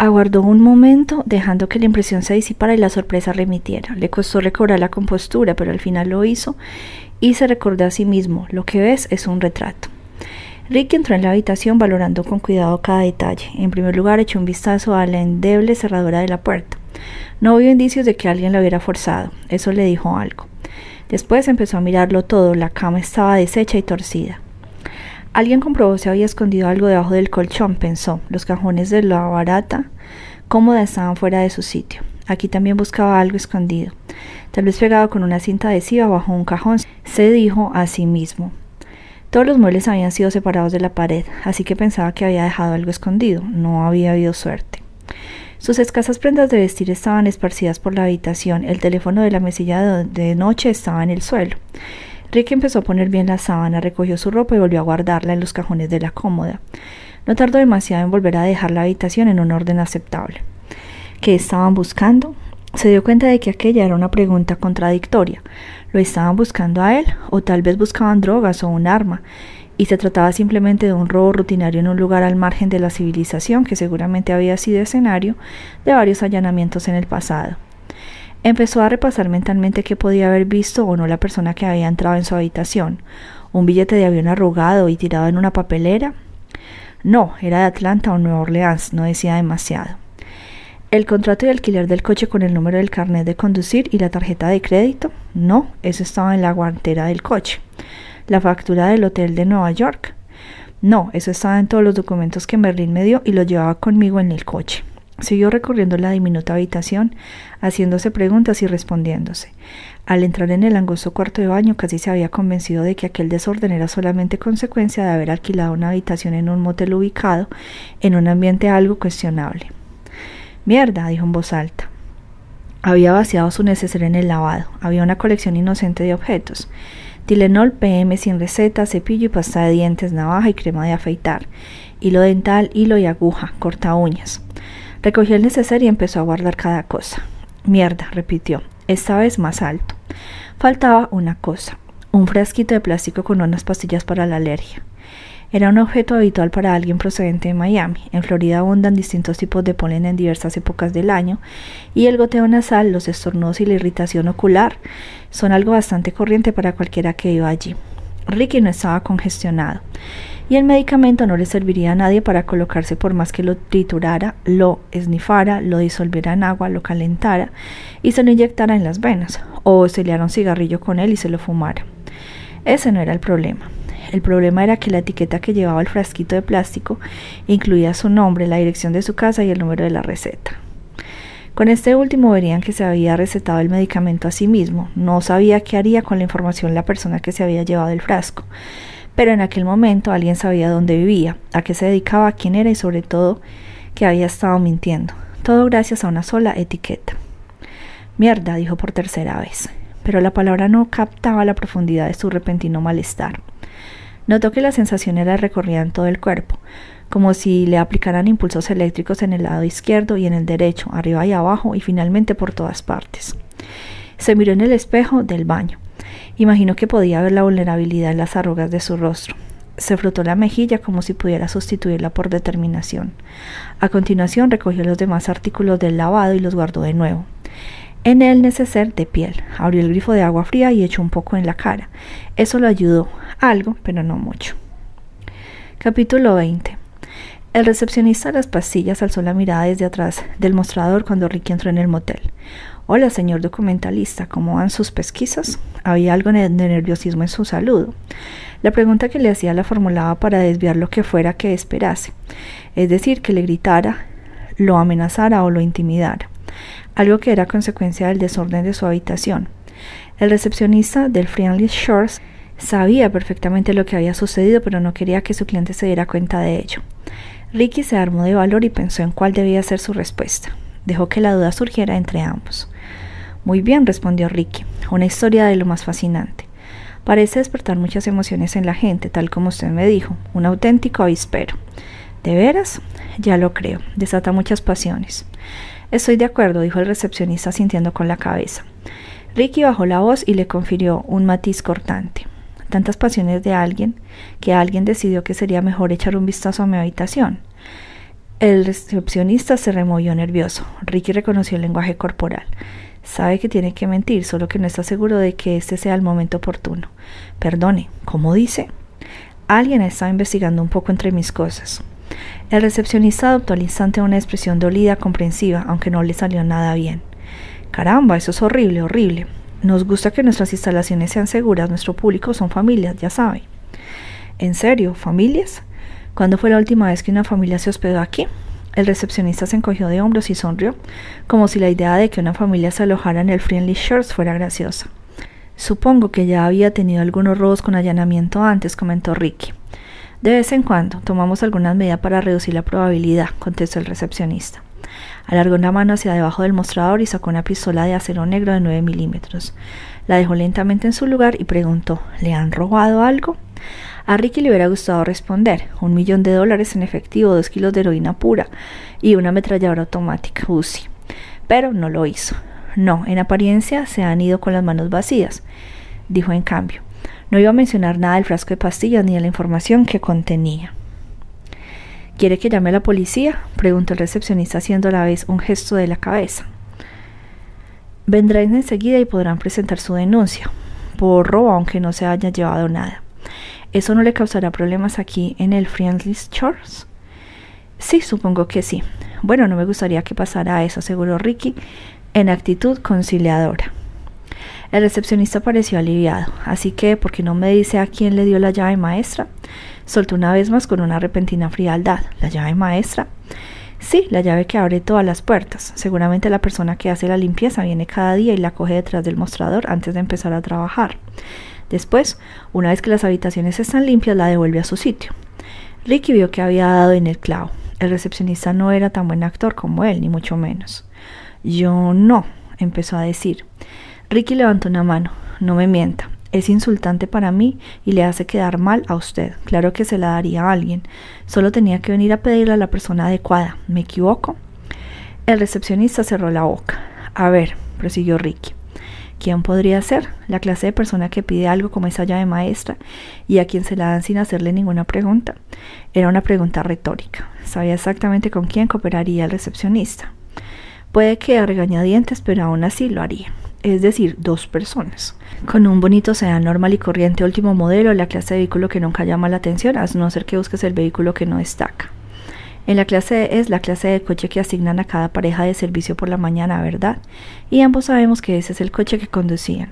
Aguardó un momento, dejando que la impresión se disipara y la sorpresa remitiera. Le costó recobrar la compostura, pero al final lo hizo y se recordó a sí mismo, lo que ves es un retrato. Ricky entró en la habitación valorando con cuidado cada detalle. En primer lugar, echó un vistazo a la endeble cerradura de la puerta. No vio indicios de que alguien la hubiera forzado. Eso le dijo algo. Después empezó a mirarlo todo. La cama estaba deshecha y torcida. Alguien comprobó si había escondido algo debajo del colchón, pensó. Los cajones de la barata cómoda estaban fuera de su sitio. Aquí también buscaba algo escondido. Tal vez pegado con una cinta adhesiva bajo un cajón, se dijo a sí mismo. Todos los muebles habían sido separados de la pared, así que pensaba que había dejado algo escondido. No había habido suerte. Sus escasas prendas de vestir estaban esparcidas por la habitación. El teléfono de la mesilla de noche estaba en el suelo. Rick empezó a poner bien la sábana, recogió su ropa y volvió a guardarla en los cajones de la cómoda. No tardó demasiado en volver a dejar la habitación en un orden aceptable. ¿Qué estaban buscando? Se dio cuenta de que aquella era una pregunta contradictoria. ¿Lo estaban buscando a él? ¿O tal vez buscaban drogas o un arma? Y se trataba simplemente de un robo rutinario en un lugar al margen de la civilización que seguramente había sido escenario de varios allanamientos en el pasado. Empezó a repasar mentalmente qué podía haber visto o no la persona que había entrado en su habitación. ¿Un billete de avión arrugado y tirado en una papelera? No, era de Atlanta o Nueva Orleans, no decía demasiado. ¿El contrato de alquiler del coche con el número del carnet de conducir y la tarjeta de crédito? No, eso estaba en la guantera del coche. ¿La factura del hotel de Nueva York? No, eso estaba en todos los documentos que Merlin me dio y lo llevaba conmigo en el coche. Siguió recorriendo la diminuta habitación, haciéndose preguntas y respondiéndose. Al entrar en el angosto cuarto de baño, casi se había convencido de que aquel desorden era solamente consecuencia de haber alquilado una habitación en un motel ubicado en un ambiente algo cuestionable. Mierda, dijo en voz alta. Había vaciado su neceser en el lavado. Había una colección inocente de objetos. Tilenol PM sin receta, cepillo y pasta de dientes, navaja y crema de afeitar, hilo dental, hilo y aguja, corta uñas. Recogió el neceser y empezó a guardar cada cosa. Mierda, repitió, esta vez más alto. Faltaba una cosa, un frasquito de plástico con unas pastillas para la alergia. Era un objeto habitual para alguien procedente de Miami. En Florida abundan distintos tipos de polen en diversas épocas del año y el goteo nasal, los estornudos y la irritación ocular son algo bastante corriente para cualquiera que iba allí. Ricky no estaba congestionado y el medicamento no le serviría a nadie para colocarse por más que lo triturara, lo esnifara, lo disolviera en agua, lo calentara y se lo inyectara en las venas, o se le un cigarrillo con él y se lo fumara. Ese no era el problema. El problema era que la etiqueta que llevaba el frasquito de plástico incluía su nombre, la dirección de su casa y el número de la receta. Con este último verían que se había recetado el medicamento a sí mismo. No sabía qué haría con la información la persona que se había llevado el frasco pero en aquel momento alguien sabía dónde vivía, a qué se dedicaba, quién era y sobre todo que había estado mintiendo. Todo gracias a una sola etiqueta. Mierda, dijo por tercera vez, pero la palabra no captaba la profundidad de su repentino malestar. Notó que la sensación era recorrida en todo el cuerpo, como si le aplicaran impulsos eléctricos en el lado izquierdo y en el derecho, arriba y abajo y finalmente por todas partes. Se miró en el espejo del baño. Imaginó que podía ver la vulnerabilidad en las arrugas de su rostro. Se frotó la mejilla como si pudiera sustituirla por determinación. A continuación recogió los demás artículos del lavado y los guardó de nuevo. En el neceser de piel, abrió el grifo de agua fría y echó un poco en la cara. Eso lo ayudó, algo, pero no mucho. Capítulo 20. El recepcionista de las pastillas alzó la mirada desde atrás del mostrador cuando Ricky entró en el motel. Hola, señor documentalista, ¿cómo van sus pesquisas? Había algo de nerviosismo en su saludo. La pregunta que le hacía la formulaba para desviar lo que fuera que esperase, es decir, que le gritara, lo amenazara o lo intimidara, algo que era consecuencia del desorden de su habitación. El recepcionista del Friendly Shores sabía perfectamente lo que había sucedido, pero no quería que su cliente se diera cuenta de ello. Ricky se armó de valor y pensó en cuál debía ser su respuesta. Dejó que la duda surgiera entre ambos. Muy bien, respondió Ricky, una historia de lo más fascinante. Parece despertar muchas emociones en la gente, tal como usted me dijo, un auténtico avispero. ¿De veras? Ya lo creo, desata muchas pasiones. Estoy de acuerdo, dijo el recepcionista sintiendo con la cabeza. Ricky bajó la voz y le confirió un matiz cortante. Tantas pasiones de alguien que alguien decidió que sería mejor echar un vistazo a mi habitación. El recepcionista se removió nervioso. Ricky reconoció el lenguaje corporal. Sabe que tiene que mentir, solo que no está seguro de que este sea el momento oportuno. Perdone, ¿cómo dice? Alguien estaba investigando un poco entre mis cosas. El recepcionista adoptó al instante una expresión dolida, comprensiva, aunque no le salió nada bien. Caramba, eso es horrible, horrible. Nos gusta que nuestras instalaciones sean seguras, nuestro público son familias, ya sabe. ¿En serio? ¿Familias? ¿Cuándo fue la última vez que una familia se hospedó aquí? El recepcionista se encogió de hombros y sonrió, como si la idea de que una familia se alojara en el Friendly Shores fuera graciosa. Supongo que ya había tenido algunos robos con allanamiento antes, comentó Ricky. De vez en cuando tomamos algunas medidas para reducir la probabilidad, contestó el recepcionista. Alargó una mano hacia debajo del mostrador y sacó una pistola de acero negro de 9 milímetros. La dejó lentamente en su lugar y preguntó ¿Le han robado algo? A Ricky le hubiera gustado responder un millón de dólares en efectivo, dos kilos de heroína pura y una ametralladora automática UCI. Pero no lo hizo. No, en apariencia se han ido con las manos vacías, dijo en cambio. No iba a mencionar nada del frasco de pastillas ni de la información que contenía. ¿Quiere que llame a la policía? preguntó el recepcionista haciendo a la vez un gesto de la cabeza. Vendrán enseguida y podrán presentar su denuncia por robo aunque no se haya llevado nada. ¿Eso no le causará problemas aquí en el Friendly Shores? Sí, supongo que sí. Bueno, no me gustaría que pasara eso, aseguró Ricky en actitud conciliadora. El recepcionista pareció aliviado, así que, ¿por qué no me dice a quién le dio la llave maestra? Soltó una vez más con una repentina frialdad. ¿La llave maestra? Sí, la llave que abre todas las puertas. Seguramente la persona que hace la limpieza viene cada día y la coge detrás del mostrador antes de empezar a trabajar. Después, una vez que las habitaciones están limpias, la devuelve a su sitio. Ricky vio que había dado en el clavo. El recepcionista no era tan buen actor como él, ni mucho menos. Yo no, empezó a decir. Ricky levantó una mano. No me mienta. Es insultante para mí y le hace quedar mal a usted. Claro que se la daría a alguien. Solo tenía que venir a pedirle a la persona adecuada. ¿Me equivoco? El recepcionista cerró la boca. A ver, prosiguió Ricky. ¿Quién podría ser? La clase de persona que pide algo como esa llave maestra y a quien se la dan sin hacerle ninguna pregunta. Era una pregunta retórica. Sabía exactamente con quién cooperaría el recepcionista. Puede que a regañadientes, pero aún así lo haría es decir, dos personas. Con un bonito sedán normal y corriente último modelo, la clase de vehículo que nunca llama la atención, a no ser que busques el vehículo que no destaca. En la clase es la clase de coche que asignan a cada pareja de servicio por la mañana, ¿verdad? Y ambos sabemos que ese es el coche que conducían.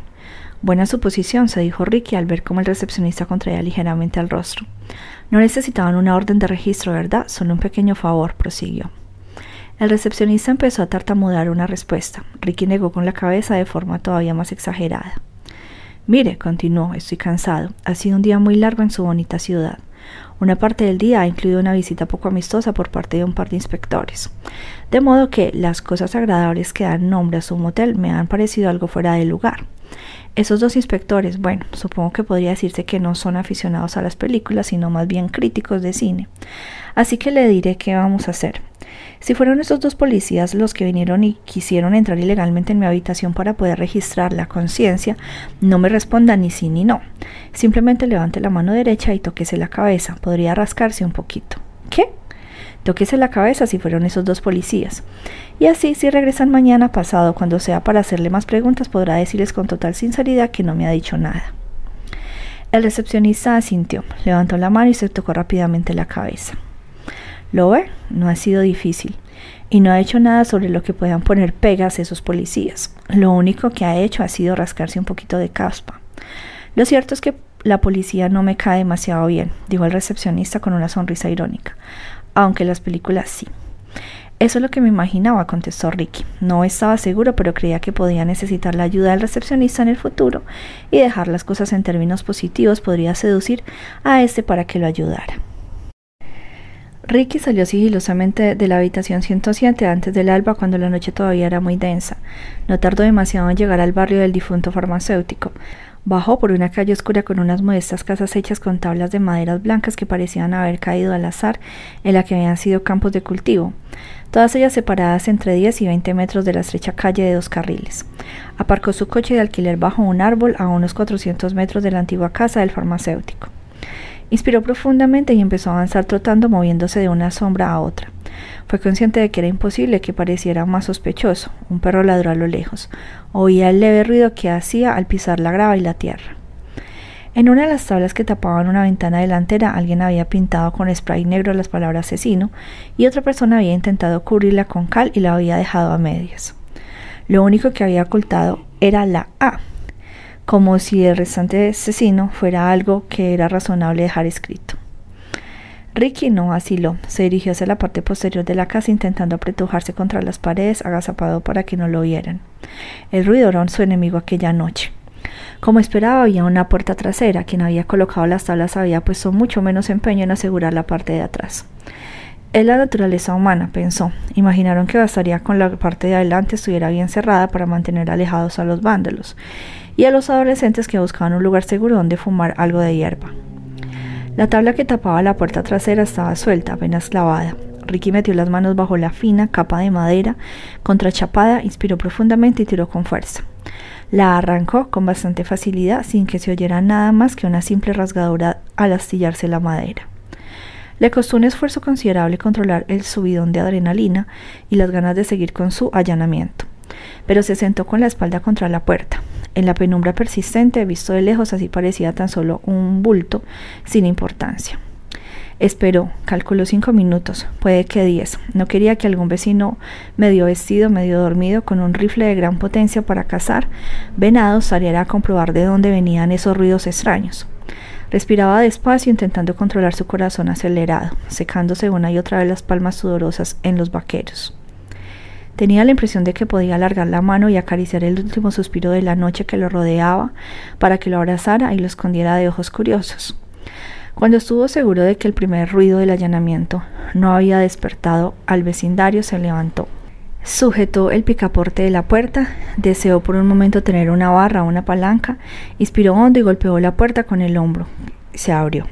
Buena suposición, se dijo Ricky al ver cómo el recepcionista contraía ligeramente el rostro. No necesitaban una orden de registro, ¿verdad? Solo un pequeño favor, prosiguió. El recepcionista empezó a tartamudear una respuesta. Ricky negó con la cabeza de forma todavía más exagerada. Mire, continuó, estoy cansado. Ha sido un día muy largo en su bonita ciudad. Una parte del día ha incluido una visita poco amistosa por parte de un par de inspectores. De modo que las cosas agradables que dan nombre a su motel me han parecido algo fuera de lugar. Esos dos inspectores, bueno, supongo que podría decirse que no son aficionados a las películas, sino más bien críticos de cine. Así que le diré qué vamos a hacer. Si fueron esos dos policías los que vinieron y quisieron entrar ilegalmente en mi habitación para poder registrar la conciencia, no me responda ni sí ni no. Simplemente levante la mano derecha y toquese la cabeza. Podría rascarse un poquito. ¿Qué? Toquese la cabeza si fueron esos dos policías. Y así, si regresan mañana pasado, cuando sea para hacerle más preguntas, podrá decirles con total sinceridad que no me ha dicho nada. El recepcionista asintió, levantó la mano y se tocó rápidamente la cabeza. Lo ve, no ha sido difícil y no ha hecho nada sobre lo que puedan poner pegas esos policías. Lo único que ha hecho ha sido rascarse un poquito de caspa. Lo cierto es que la policía no me cae demasiado bien, dijo el recepcionista con una sonrisa irónica, aunque las películas sí. Eso es lo que me imaginaba, contestó Ricky. No estaba seguro, pero creía que podía necesitar la ayuda del recepcionista en el futuro y dejar las cosas en términos positivos podría seducir a este para que lo ayudara. Ricky salió sigilosamente de la habitación 107 antes del alba cuando la noche todavía era muy densa. No tardó demasiado en llegar al barrio del difunto farmacéutico. Bajó por una calle oscura con unas modestas casas hechas con tablas de maderas blancas que parecían haber caído al azar en la que habían sido campos de cultivo, todas ellas separadas entre 10 y 20 metros de la estrecha calle de dos carriles. Aparcó su coche de alquiler bajo un árbol a unos 400 metros de la antigua casa del farmacéutico. Inspiró profundamente y empezó a avanzar trotando, moviéndose de una sombra a otra. Fue consciente de que era imposible que pareciera más sospechoso. Un perro ladró a lo lejos. Oía el leve ruido que hacía al pisar la grava y la tierra. En una de las tablas que tapaban una ventana delantera, alguien había pintado con spray negro las palabras asesino y otra persona había intentado cubrirla con cal y la había dejado a medias. Lo único que había ocultado era la A, como si el restante asesino fuera algo que era razonable dejar escrito. Ricky no vaciló, se dirigió hacia la parte posterior de la casa intentando apretujarse contra las paredes, agazapado para que no lo vieran. El ruido era su enemigo aquella noche. Como esperaba, había una puerta trasera. Quien había colocado las tablas había puesto mucho menos empeño en asegurar la parte de atrás. Es la naturaleza humana, pensó. Imaginaron que bastaría con la parte de adelante estuviera bien cerrada para mantener alejados a los vándalos y a los adolescentes que buscaban un lugar seguro donde fumar algo de hierba. La tabla que tapaba la puerta trasera estaba suelta, apenas clavada. Ricky metió las manos bajo la fina capa de madera contrachapada, inspiró profundamente y tiró con fuerza. La arrancó con bastante facilidad sin que se oyera nada más que una simple rasgadura al astillarse la madera. Le costó un esfuerzo considerable controlar el subidón de adrenalina y las ganas de seguir con su allanamiento, pero se sentó con la espalda contra la puerta. En la penumbra persistente, visto de lejos, así parecía tan solo un bulto sin importancia. Esperó, calculó cinco minutos, puede que diez. No quería que algún vecino medio vestido, medio dormido, con un rifle de gran potencia para cazar venados saliera a comprobar de dónde venían esos ruidos extraños. Respiraba despacio intentando controlar su corazón acelerado, secándose una y otra vez las palmas sudorosas en los vaqueros. Tenía la impresión de que podía alargar la mano y acariciar el último suspiro de la noche que lo rodeaba para que lo abrazara y lo escondiera de ojos curiosos. Cuando estuvo seguro de que el primer ruido del allanamiento no había despertado al vecindario, se levantó. Sujetó el picaporte de la puerta, deseó por un momento tener una barra o una palanca, inspiró hondo y golpeó la puerta con el hombro. Se abrió.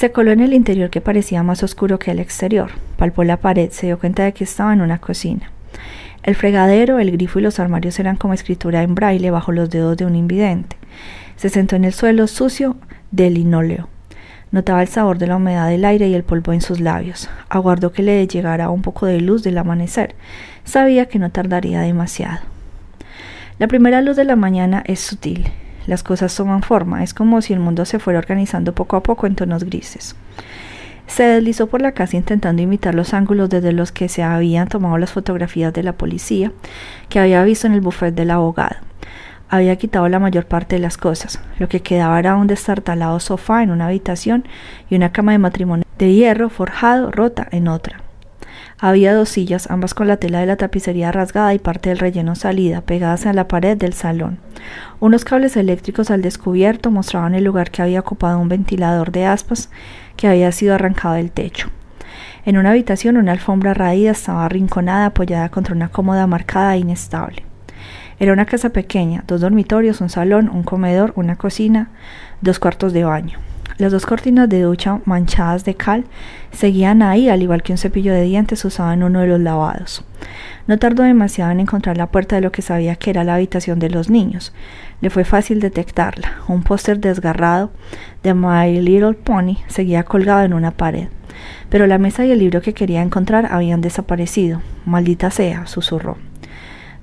Se coló en el interior que parecía más oscuro que el exterior. Palpó la pared, se dio cuenta de que estaba en una cocina. El fregadero, el grifo y los armarios eran como escritura en braille bajo los dedos de un invidente. Se sentó en el suelo sucio de linóleo. Notaba el sabor de la humedad del aire y el polvo en sus labios. Aguardó que le llegara un poco de luz del amanecer. Sabía que no tardaría demasiado. La primera luz de la mañana es sutil. Las cosas toman forma. Es como si el mundo se fuera organizando poco a poco en tonos grises. Se deslizó por la casa intentando imitar los ángulos desde los que se habían tomado las fotografías de la policía que había visto en el buffet del abogado había quitado la mayor parte de las cosas. Lo que quedaba era un destartalado sofá en una habitación y una cama de matrimonio de hierro forjado rota en otra. Había dos sillas, ambas con la tela de la tapicería rasgada y parte del relleno salida, pegadas a la pared del salón. Unos cables eléctricos al descubierto mostraban el lugar que había ocupado un ventilador de aspas que había sido arrancado del techo. En una habitación una alfombra raída estaba arrinconada apoyada contra una cómoda marcada e inestable. Era una casa pequeña, dos dormitorios, un salón, un comedor, una cocina, dos cuartos de baño. Las dos cortinas de ducha manchadas de cal seguían ahí, al igual que un cepillo de dientes usado en uno de los lavados. No tardó demasiado en encontrar la puerta de lo que sabía que era la habitación de los niños. Le fue fácil detectarla. Un póster desgarrado de My Little Pony seguía colgado en una pared. Pero la mesa y el libro que quería encontrar habían desaparecido. Maldita sea, susurró.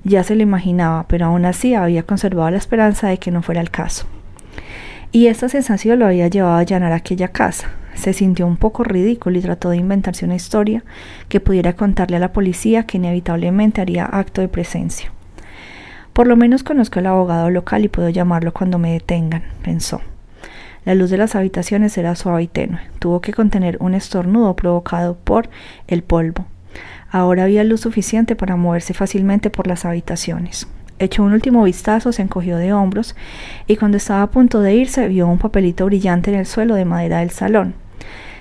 Ya se lo imaginaba, pero aún así había conservado la esperanza de que no fuera el caso. Y esta sensación lo había llevado a allanar aquella casa. Se sintió un poco ridículo y trató de inventarse una historia que pudiera contarle a la policía que inevitablemente haría acto de presencia. Por lo menos conozco al abogado local y puedo llamarlo cuando me detengan, pensó. La luz de las habitaciones era suave y tenue. Tuvo que contener un estornudo provocado por el polvo. Ahora había luz suficiente para moverse fácilmente por las habitaciones. Echó un último vistazo, se encogió de hombros y cuando estaba a punto de irse vio un papelito brillante en el suelo de madera del salón.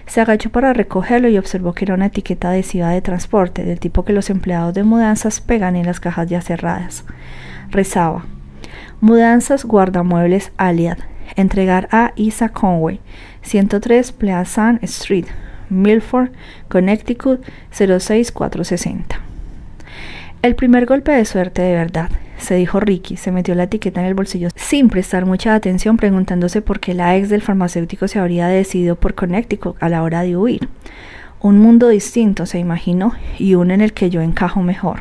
Se agachó para recogerlo y observó que era una etiqueta adhesiva de transporte, del tipo que los empleados de mudanzas pegan en las cajas ya cerradas. Rezaba: Mudanzas Guardamuebles Aliad. Entregar a Isa Conway, 103 Pleasant Street, Milford, Connecticut 06460. El primer golpe de suerte de verdad. se dijo Ricky, se metió la etiqueta en el bolsillo sin prestar mucha atención preguntándose por qué la ex del farmacéutico se habría decidido por Connecticut a la hora de huir. Un mundo distinto, se imaginó, y uno en el que yo encajo mejor.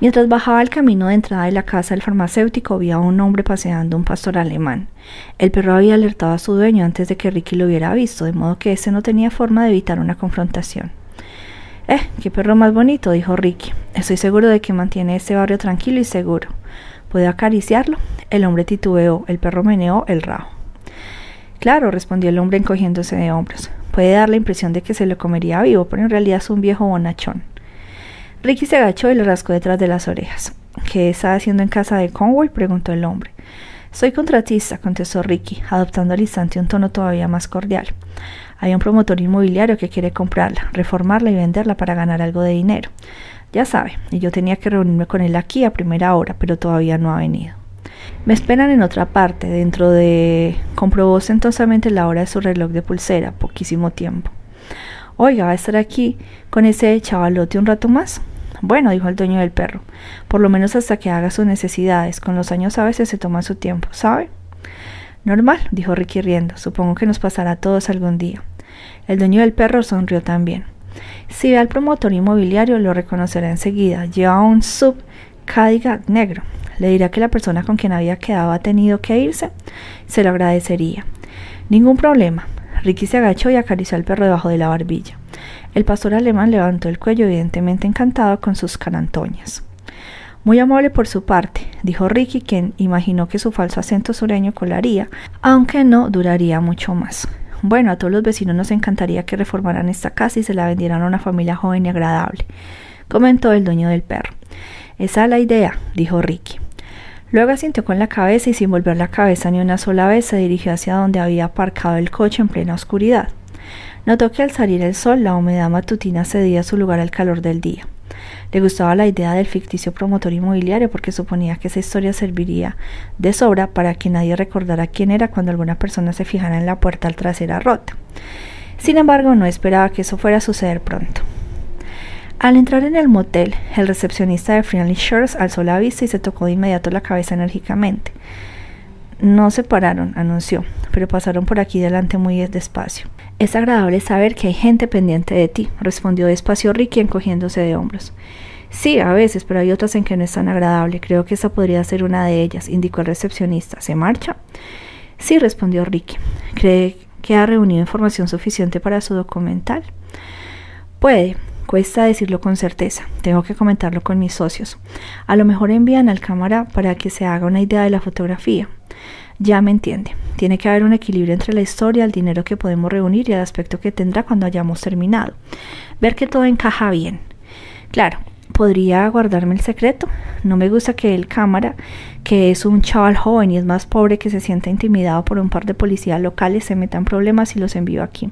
Mientras bajaba el camino de entrada de la casa del farmacéutico, vio a un hombre paseando un pastor alemán. El perro había alertado a su dueño antes de que Ricky lo hubiera visto, de modo que ese no tenía forma de evitar una confrontación. Eh, qué perro más bonito, dijo Ricky. Estoy seguro de que mantiene este barrio tranquilo y seguro. ¿Puedo acariciarlo? El hombre titubeó, el perro meneó el rabo. Claro, respondió el hombre encogiéndose de hombros. Puede dar la impresión de que se lo comería vivo, pero en realidad es un viejo bonachón. Ricky se agachó y le rascó detrás de las orejas. ¿Qué está haciendo en casa de Conway? preguntó el hombre. Soy contratista, contestó Ricky, adoptando al instante un tono todavía más cordial. Hay un promotor inmobiliario que quiere comprarla, reformarla y venderla para ganar algo de dinero. Ya sabe, y yo tenía que reunirme con él aquí a primera hora, pero todavía no ha venido. Me esperan en otra parte, dentro de... comprobó ostentosamente la hora de su reloj de pulsera, poquísimo tiempo. Oiga, ¿va a estar aquí con ese chavalote un rato más? Bueno, dijo el dueño del perro, por lo menos hasta que haga sus necesidades. Con los años a veces se toma su tiempo, ¿sabe? Normal, dijo Ricky riendo. Supongo que nos pasará a todos algún día. El dueño del perro sonrió también. Si ve al promotor inmobiliario, lo reconocerá enseguida. Lleva un sub Cadillac negro. Le dirá que la persona con quien había quedado ha tenido que irse. Se lo agradecería. Ningún problema. Ricky se agachó y acarició al perro debajo de la barbilla. El pastor alemán levantó el cuello, evidentemente encantado con sus carantoñas. Muy amable por su parte, dijo Ricky, quien imaginó que su falso acento sureño colaría, aunque no duraría mucho más. Bueno, a todos los vecinos nos encantaría que reformaran esta casa y se la vendieran a una familia joven y agradable, comentó el dueño del perro. Esa es la idea, dijo Ricky. Luego asintió con la cabeza y sin volver la cabeza ni una sola vez se dirigió hacia donde había aparcado el coche en plena oscuridad. Notó que al salir el sol la humedad matutina cedía su lugar al calor del día. Le gustaba la idea del ficticio promotor inmobiliario porque suponía que esa historia serviría de sobra para que nadie recordara quién era cuando alguna persona se fijara en la puerta al trasera rota. Sin embargo, no esperaba que eso fuera a suceder pronto. Al entrar en el motel, el recepcionista de Friendly Shores alzó la vista y se tocó de inmediato la cabeza enérgicamente. No se pararon, anunció, pero pasaron por aquí delante muy despacio. Es agradable saber que hay gente pendiente de ti, respondió despacio Ricky encogiéndose de hombros. Sí, a veces, pero hay otras en que no es tan agradable. Creo que esa podría ser una de ellas, indicó el recepcionista. ¿Se marcha? Sí, respondió Ricky. ¿Cree que ha reunido información suficiente para su documental? Puede, Cuesta decirlo con certeza, tengo que comentarlo con mis socios. A lo mejor envían al cámara para que se haga una idea de la fotografía. Ya me entiende, tiene que haber un equilibrio entre la historia, el dinero que podemos reunir y el aspecto que tendrá cuando hayamos terminado. Ver que todo encaja bien. Claro, ¿podría guardarme el secreto? No me gusta que el cámara, que es un chaval joven y es más pobre que se sienta intimidado por un par de policías locales, se meta en problemas y los envío aquí.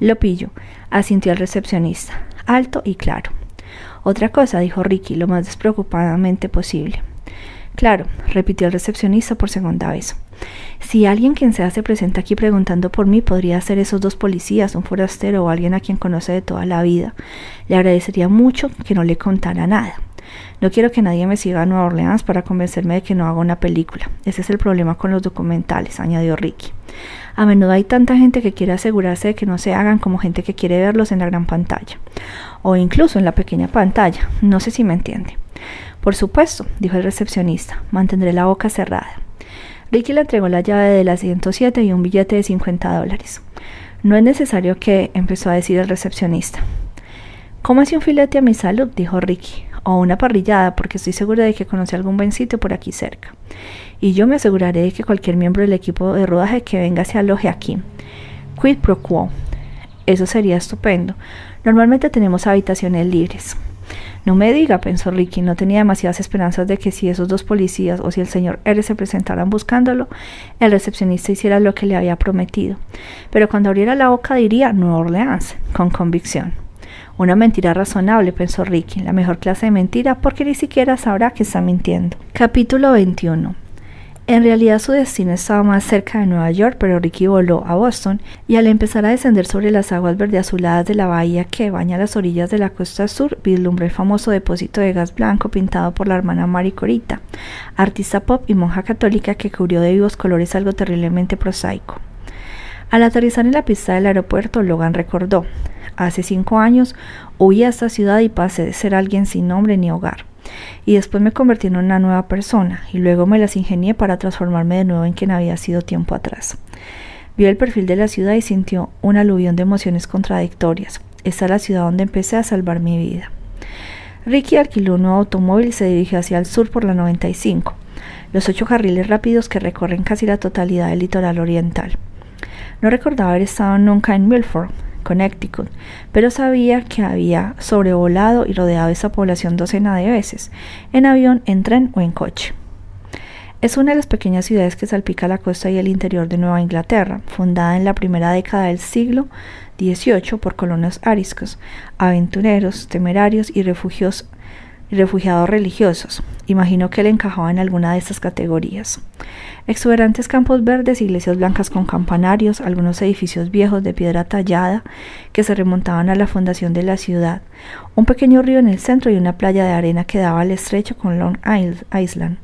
Lo pillo, asintió el recepcionista alto y claro. Otra cosa, dijo Ricky, lo más despreocupadamente posible. Claro, repitió el recepcionista por segunda vez. Si alguien quien sea se presenta aquí preguntando por mí, podría ser esos dos policías, un forastero o alguien a quien conoce de toda la vida. Le agradecería mucho que no le contara nada. No quiero que nadie me siga a Nueva Orleans para convencerme de que no haga una película. Ese es el problema con los documentales, añadió Ricky. A menudo hay tanta gente que quiere asegurarse de que no se hagan como gente que quiere verlos en la gran pantalla, o incluso en la pequeña pantalla. No sé si me entiende. Por supuesto, dijo el recepcionista, mantendré la boca cerrada. Ricky le entregó la llave de la 107 y un billete de 50 dólares. No es necesario que, empezó a decir el recepcionista. ¿Cómo hace un filete a mi salud? dijo Ricky o una parrillada porque estoy segura de que conoce algún buen sitio por aquí cerca. Y yo me aseguraré de que cualquier miembro del equipo de rodaje que venga se aloje aquí. Quid pro quo. Eso sería estupendo. Normalmente tenemos habitaciones libres. No me diga, pensó Ricky, no tenía demasiadas esperanzas de que si esos dos policías o si el señor R se presentaran buscándolo, el recepcionista hiciera lo que le había prometido. Pero cuando abriera la boca diría Nueva Orleans, con convicción. Una mentira razonable, pensó Ricky, la mejor clase de mentira porque ni siquiera sabrá que está mintiendo. Capítulo 21. En realidad su destino estaba más cerca de Nueva York, pero Ricky voló a Boston y al empezar a descender sobre las aguas verde azuladas de la bahía que baña las orillas de la costa sur, vislumbró el famoso depósito de gas blanco pintado por la hermana Mari Corita, artista pop y monja católica que cubrió de vivos colores algo terriblemente prosaico. Al aterrizar en la pista del aeropuerto, Logan recordó, hace cinco años huí a esta ciudad y pasé de ser alguien sin nombre ni hogar y después me convertí en una nueva persona y luego me las ingenié para transformarme de nuevo en quien había sido tiempo atrás. Vio el perfil de la ciudad y sintió un aluvión de emociones contradictorias. Esta es la ciudad donde empecé a salvar mi vida. Ricky alquiló un nuevo automóvil y se dirigió hacia el sur por la 95, los ocho carriles rápidos que recorren casi la totalidad del litoral oriental. No recordaba haber estado nunca en Milford, Connecticut, pero sabía que había sobrevolado y rodeado esa población docena de veces, en avión, en tren o en coche. Es una de las pequeñas ciudades que salpica la costa y el interior de Nueva Inglaterra, fundada en la primera década del siglo XVIII por colonos ariscos, aventureros, temerarios y refugios refugiados religiosos. Imagino que él encajaba en alguna de estas categorías. Exuberantes campos verdes, iglesias blancas con campanarios, algunos edificios viejos de piedra tallada que se remontaban a la fundación de la ciudad, un pequeño río en el centro y una playa de arena que daba al estrecho con Long Island.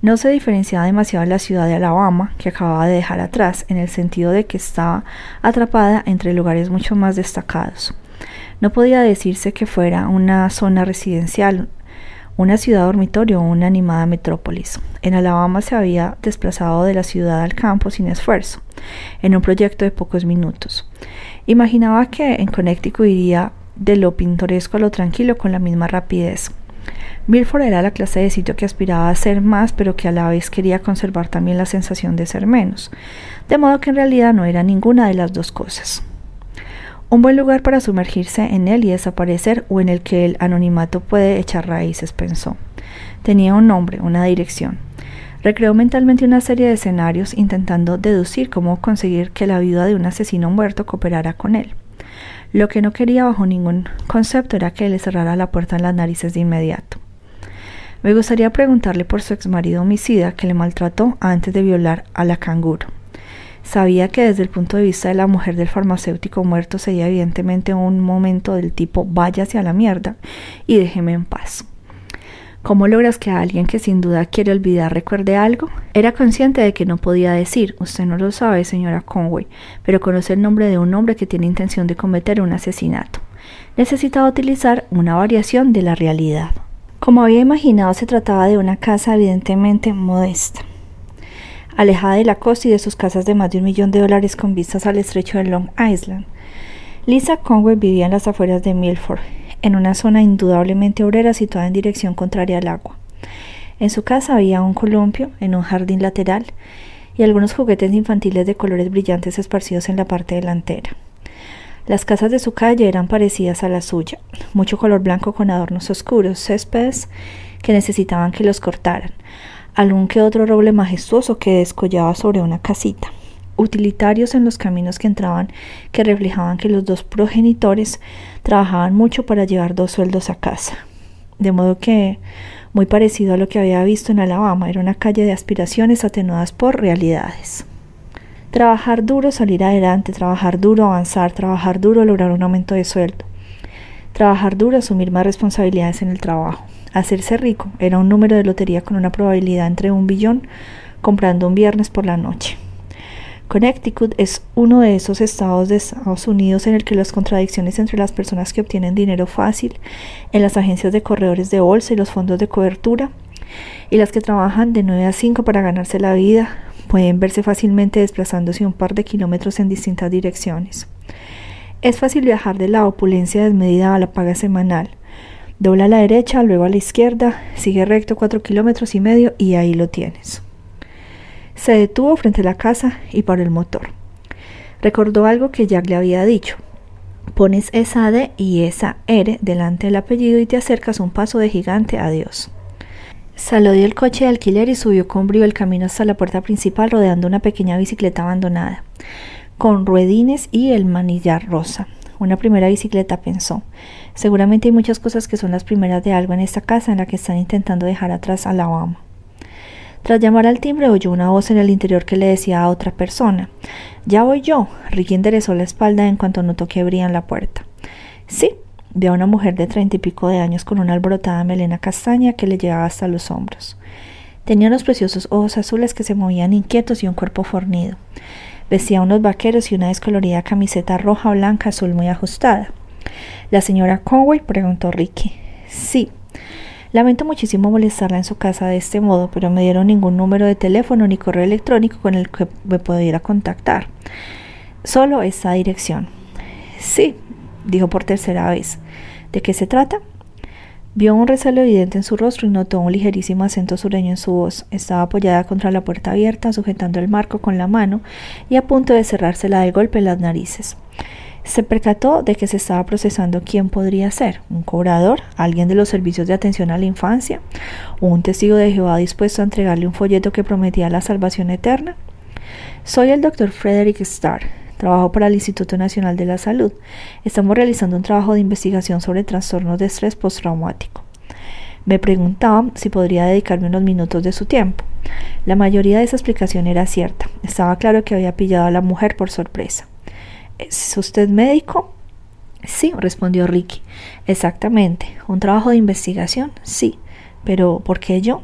No se diferenciaba demasiado de la ciudad de Alabama, que acababa de dejar atrás, en el sentido de que estaba atrapada entre lugares mucho más destacados. No podía decirse que fuera una zona residencial, una ciudad dormitorio o una animada metrópolis. En Alabama se había desplazado de la ciudad al campo sin esfuerzo, en un proyecto de pocos minutos. Imaginaba que en Connecticut iría de lo pintoresco a lo tranquilo con la misma rapidez. Milford era la clase de sitio que aspiraba a ser más, pero que a la vez quería conservar también la sensación de ser menos, de modo que en realidad no era ninguna de las dos cosas. Un buen lugar para sumergirse en él y desaparecer o en el que el anonimato puede echar raíces, pensó. Tenía un nombre, una dirección. Recreó mentalmente una serie de escenarios intentando deducir cómo conseguir que la viuda de un asesino muerto cooperara con él. Lo que no quería bajo ningún concepto era que le cerrara la puerta en las narices de inmediato. Me gustaría preguntarle por su exmarido homicida que le maltrató antes de violar a la canguro. Sabía que desde el punto de vista de la mujer del farmacéutico muerto sería evidentemente un momento del tipo váyase a la mierda y déjeme en paz. ¿Cómo logras que alguien que sin duda quiere olvidar recuerde algo? Era consciente de que no podía decir, usted no lo sabe, señora Conway, pero conoce el nombre de un hombre que tiene intención de cometer un asesinato. Necesitaba utilizar una variación de la realidad. Como había imaginado, se trataba de una casa evidentemente modesta alejada de la costa y de sus casas de más de un millón de dólares con vistas al estrecho de Long Island. Lisa Conway vivía en las afueras de Milford, en una zona indudablemente obrera situada en dirección contraria al agua. En su casa había un columpio en un jardín lateral y algunos juguetes infantiles de colores brillantes esparcidos en la parte delantera. Las casas de su calle eran parecidas a la suya, mucho color blanco con adornos oscuros, céspedes que necesitaban que los cortaran, algún que otro roble majestuoso que descollaba sobre una casita, utilitarios en los caminos que entraban que reflejaban que los dos progenitores trabajaban mucho para llevar dos sueldos a casa. De modo que, muy parecido a lo que había visto en Alabama, era una calle de aspiraciones atenuadas por realidades. Trabajar duro, salir adelante, trabajar duro, avanzar, trabajar duro, lograr un aumento de sueldo. Trabajar duro, asumir más responsabilidades en el trabajo. Hacerse rico era un número de lotería con una probabilidad entre un billón comprando un viernes por la noche. Connecticut es uno de esos estados de Estados Unidos en el que las contradicciones entre las personas que obtienen dinero fácil en las agencias de corredores de bolsa y los fondos de cobertura y las que trabajan de 9 a 5 para ganarse la vida pueden verse fácilmente desplazándose un par de kilómetros en distintas direcciones. Es fácil viajar de la opulencia desmedida a la paga semanal, Dobla a la derecha, luego a la izquierda, sigue recto cuatro kilómetros y medio y ahí lo tienes. Se detuvo frente a la casa y paró el motor. Recordó algo que Jack le había dicho. Pones esa D y esa R delante del apellido y te acercas un paso de gigante a Dios. Salió del coche de alquiler y subió con brío el camino hasta la puerta principal rodeando una pequeña bicicleta abandonada, con ruedines y el manillar rosa. Una primera bicicleta, pensó. Seguramente hay muchas cosas que son las primeras de algo en esta casa en la que están intentando dejar atrás a la Alabama. Tras llamar al timbre oyó una voz en el interior que le decía a otra persona Ya voy yo. Ricky enderezó la espalda en cuanto notó que abrían la puerta. Sí, vio a una mujer de treinta y pico de años con una alborotada melena castaña que le llegaba hasta los hombros. Tenía unos preciosos ojos azules que se movían inquietos y un cuerpo fornido. Vestía unos vaqueros y una descolorida camiseta roja, blanca, azul muy ajustada. ¿La señora Conway? preguntó Ricky. Sí, Lamento muchísimo molestarla en su casa de este modo, pero me dieron ningún número de teléfono ni correo electrónico con el que me pudiera contactar. Solo esta dirección. Sí, dijo por tercera vez. ¿De qué se trata? Vio un recelo evidente en su rostro y notó un ligerísimo acento sureño en su voz. Estaba apoyada contra la puerta abierta, sujetando el marco con la mano y a punto de cerrársela de golpe en las narices se percató de que se estaba procesando quién podría ser, un cobrador, alguien de los servicios de atención a la infancia, un testigo de Jehová dispuesto a entregarle un folleto que prometía la salvación eterna. Soy el doctor Frederick Starr. Trabajo para el Instituto Nacional de la Salud. Estamos realizando un trabajo de investigación sobre trastornos de estrés postraumático. Me preguntaba si podría dedicarme unos minutos de su tiempo. La mayoría de esa explicación era cierta. Estaba claro que había pillado a la mujer por sorpresa. ¿Es usted médico? Sí, respondió Ricky. Exactamente. ¿Un trabajo de investigación? Sí. Pero ¿por qué yo?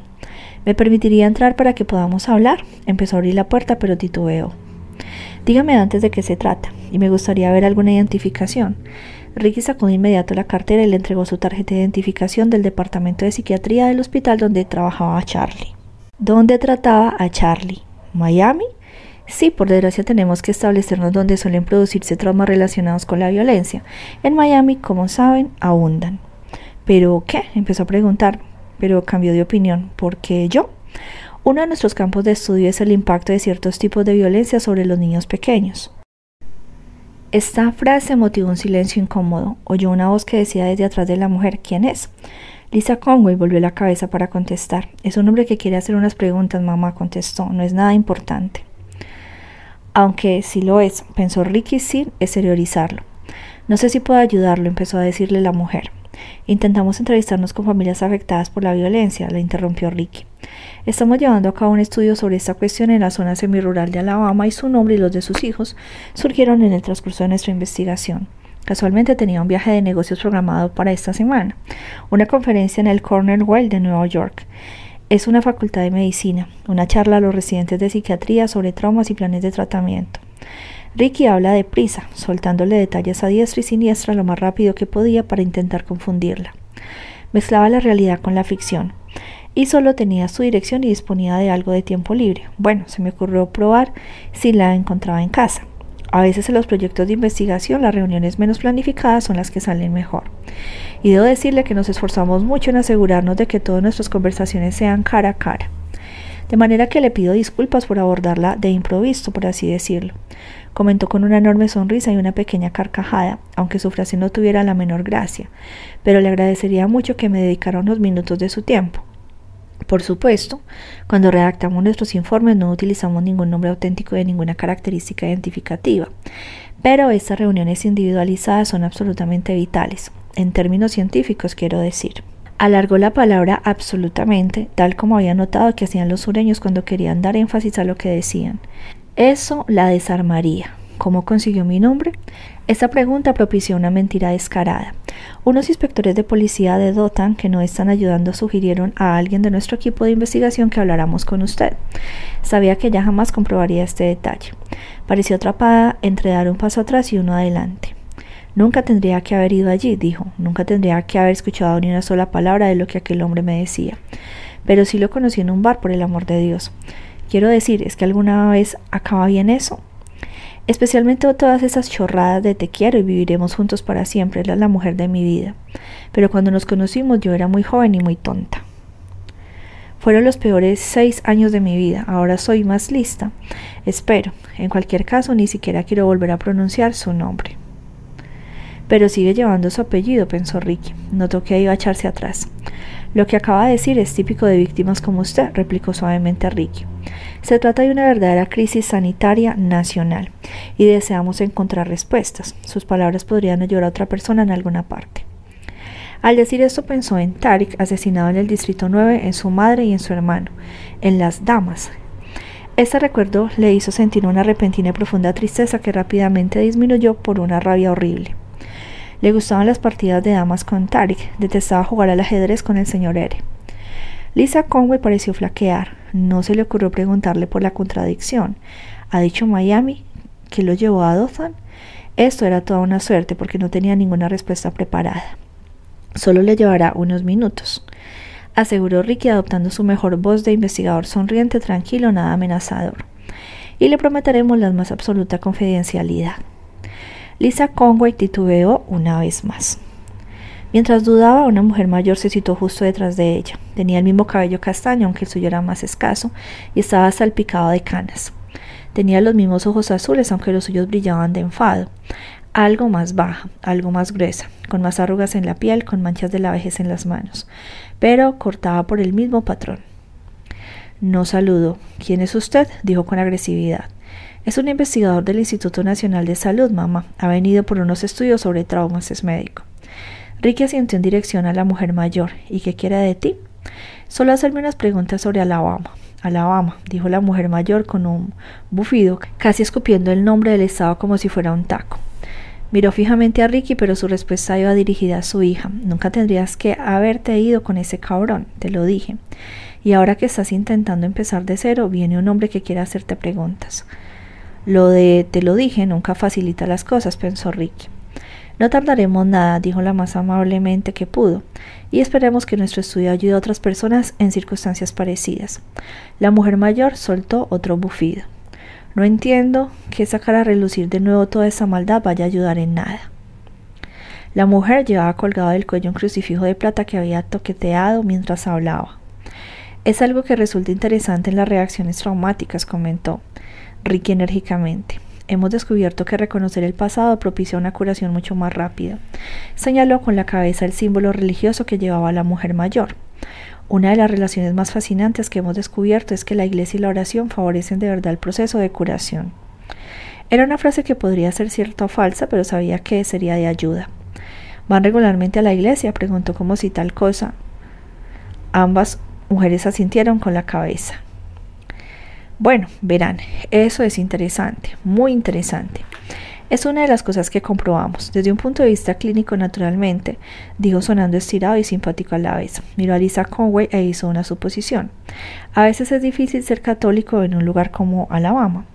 ¿Me permitiría entrar para que podamos hablar? Empezó a abrir la puerta, pero titubeó. Dígame antes de qué se trata, y me gustaría ver alguna identificación. Ricky sacó de inmediato la cartera y le entregó su tarjeta de identificación del departamento de psiquiatría del hospital donde trabajaba Charlie. ¿Dónde trataba a Charlie? ¿Miami? Sí, por desgracia tenemos que establecernos donde suelen producirse traumas relacionados con la violencia. En Miami, como saben, abundan. ¿Pero qué? Empezó a preguntar, pero cambió de opinión. ¿Por qué yo? Uno de nuestros campos de estudio es el impacto de ciertos tipos de violencia sobre los niños pequeños. Esta frase motivó un silencio incómodo. Oyó una voz que decía desde atrás de la mujer ¿Quién es? Lisa Conway volvió la cabeza para contestar. Es un hombre que quiere hacer unas preguntas, mamá contestó. No es nada importante. Aunque sí lo es, pensó Ricky sin exteriorizarlo. No sé si puedo ayudarlo, empezó a decirle la mujer. Intentamos entrevistarnos con familias afectadas por la violencia, le interrumpió Ricky. Estamos llevando a cabo un estudio sobre esta cuestión en la zona semirural de Alabama y su nombre y los de sus hijos surgieron en el transcurso de nuestra investigación. Casualmente tenía un viaje de negocios programado para esta semana, una conferencia en el Cornell de Nueva York. Es una facultad de medicina, una charla a los residentes de psiquiatría sobre traumas y planes de tratamiento. Ricky habla deprisa, soltándole detalles a diestra y siniestra lo más rápido que podía para intentar confundirla. Mezclaba la realidad con la ficción. Y solo tenía su dirección y disponía de algo de tiempo libre. Bueno, se me ocurrió probar si la encontraba en casa. A veces en los proyectos de investigación las reuniones menos planificadas son las que salen mejor. Y debo decirle que nos esforzamos mucho en asegurarnos de que todas nuestras conversaciones sean cara a cara. De manera que le pido disculpas por abordarla de improviso, por así decirlo. Comentó con una enorme sonrisa y una pequeña carcajada, aunque su frase no tuviera la menor gracia, pero le agradecería mucho que me dedicara unos minutos de su tiempo. Por supuesto, cuando redactamos nuestros informes no utilizamos ningún nombre auténtico de ninguna característica identificativa, pero estas reuniones individualizadas son absolutamente vitales, en términos científicos quiero decir. Alargó la palabra absolutamente, tal como había notado que hacían los sureños cuando querían dar énfasis a lo que decían. Eso la desarmaría. ¿Cómo consiguió mi nombre? Esta pregunta propició una mentira descarada. Unos inspectores de policía de Dotan que no están ayudando sugirieron a alguien de nuestro equipo de investigación que habláramos con usted. Sabía que ella jamás comprobaría este detalle. Pareció atrapada entre dar un paso atrás y uno adelante. Nunca tendría que haber ido allí, dijo. Nunca tendría que haber escuchado ni una sola palabra de lo que aquel hombre me decía. Pero sí lo conocí en un bar, por el amor de Dios. Quiero decir, ¿es que alguna vez acaba bien eso? Especialmente todas esas chorradas de te quiero y viviremos juntos para siempre, era la mujer de mi vida. Pero cuando nos conocimos yo era muy joven y muy tonta. Fueron los peores seis años de mi vida, ahora soy más lista. Espero, en cualquier caso ni siquiera quiero volver a pronunciar su nombre. Pero sigue llevando su apellido, pensó Ricky. Notó que iba a echarse atrás. Lo que acaba de decir es típico de víctimas como usted, replicó suavemente Ricky. Se trata de una verdadera crisis sanitaria nacional y deseamos encontrar respuestas. Sus palabras podrían ayudar a otra persona en alguna parte. Al decir esto pensó en Tarik, asesinado en el Distrito 9, en su madre y en su hermano, en las damas. Este recuerdo le hizo sentir una repentina y profunda tristeza que rápidamente disminuyó por una rabia horrible. Le gustaban las partidas de damas con Tarik, detestaba jugar al ajedrez con el señor Ere. Lisa Conway pareció flaquear. No se le ocurrió preguntarle por la contradicción. ¿Ha dicho Miami que lo llevó a Dothan? Esto era toda una suerte porque no tenía ninguna respuesta preparada. Solo le llevará unos minutos, aseguró Ricky adoptando su mejor voz de investigador sonriente, tranquilo, nada amenazador. Y le prometeremos la más absoluta confidencialidad. Lisa Conway titubeó una vez más. Mientras dudaba, una mujer mayor se citó justo detrás de ella. Tenía el mismo cabello castaño, aunque el suyo era más escaso, y estaba salpicado de canas. Tenía los mismos ojos azules, aunque los suyos brillaban de enfado. Algo más baja, algo más gruesa, con más arrugas en la piel, con manchas de la vejez en las manos, pero cortaba por el mismo patrón. No saludó. ¿Quién es usted? dijo con agresividad. Es un investigador del Instituto Nacional de Salud, mamá. Ha venido por unos estudios sobre traumas, es médico. Ricky asistió en dirección a la mujer mayor. ¿Y qué quiere de ti? Solo hacerme unas preguntas sobre Alabama. Alabama, dijo la mujer mayor con un bufido, casi escupiendo el nombre del estado como si fuera un taco. Miró fijamente a Ricky, pero su respuesta iba dirigida a su hija. Nunca tendrías que haberte ido con ese cabrón, te lo dije. Y ahora que estás intentando empezar de cero, viene un hombre que quiere hacerte preguntas. Lo de te lo dije nunca facilita las cosas, pensó Ricky. No tardaremos nada, dijo la más amablemente que pudo, y esperemos que nuestro estudio ayude a otras personas en circunstancias parecidas. La mujer mayor soltó otro bufido. No entiendo que sacar a relucir de nuevo toda esa maldad vaya a ayudar en nada. La mujer llevaba colgado del cuello un crucifijo de plata que había toqueteado mientras hablaba. Es algo que resulta interesante en las reacciones traumáticas, comentó Ricky enérgicamente. Hemos descubierto que reconocer el pasado propicia una curación mucho más rápida. Señaló con la cabeza el símbolo religioso que llevaba la mujer mayor. Una de las relaciones más fascinantes que hemos descubierto es que la iglesia y la oración favorecen de verdad el proceso de curación. Era una frase que podría ser cierta o falsa, pero sabía que sería de ayuda. ¿Van regularmente a la iglesia? preguntó como si tal cosa. Ambas mujeres asintieron con la cabeza. Bueno, verán, eso es interesante, muy interesante. Es una de las cosas que comprobamos. Desde un punto de vista clínico, naturalmente, dijo sonando estirado y simpático a la vez. Miró a Lisa Conway e hizo una suposición. A veces es difícil ser católico en un lugar como Alabama.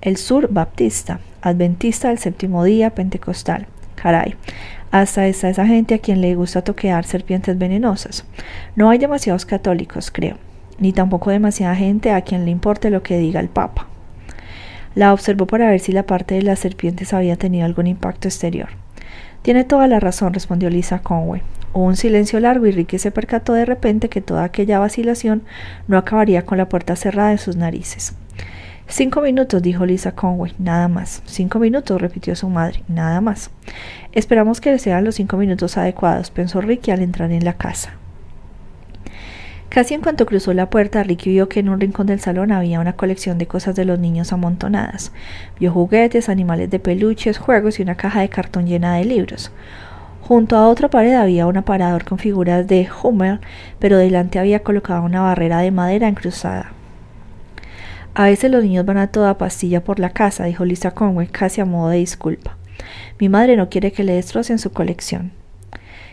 El sur baptista, adventista del séptimo día, pentecostal. Caray, hasta está esa gente a quien le gusta toquear serpientes venenosas. No hay demasiados católicos, creo ni tampoco demasiada gente a quien le importe lo que diga el Papa. La observó para ver si la parte de las serpientes había tenido algún impacto exterior. Tiene toda la razón, respondió Lisa Conway. Hubo un silencio largo y Ricky se percató de repente que toda aquella vacilación no acabaría con la puerta cerrada de sus narices. Cinco minutos, dijo Lisa Conway, nada más. Cinco minutos, repitió su madre, nada más. Esperamos que sean los cinco minutos adecuados, pensó Ricky al entrar en la casa. Casi en cuanto cruzó la puerta, Ricky vio que en un rincón del salón había una colección de cosas de los niños amontonadas. Vio juguetes, animales de peluches, juegos y una caja de cartón llena de libros. Junto a otra pared había un aparador con figuras de Hummel, pero delante había colocado una barrera de madera encruzada. A veces los niños van a toda pastilla por la casa, dijo Lisa Conway casi a modo de disculpa. Mi madre no quiere que le destrocen su colección.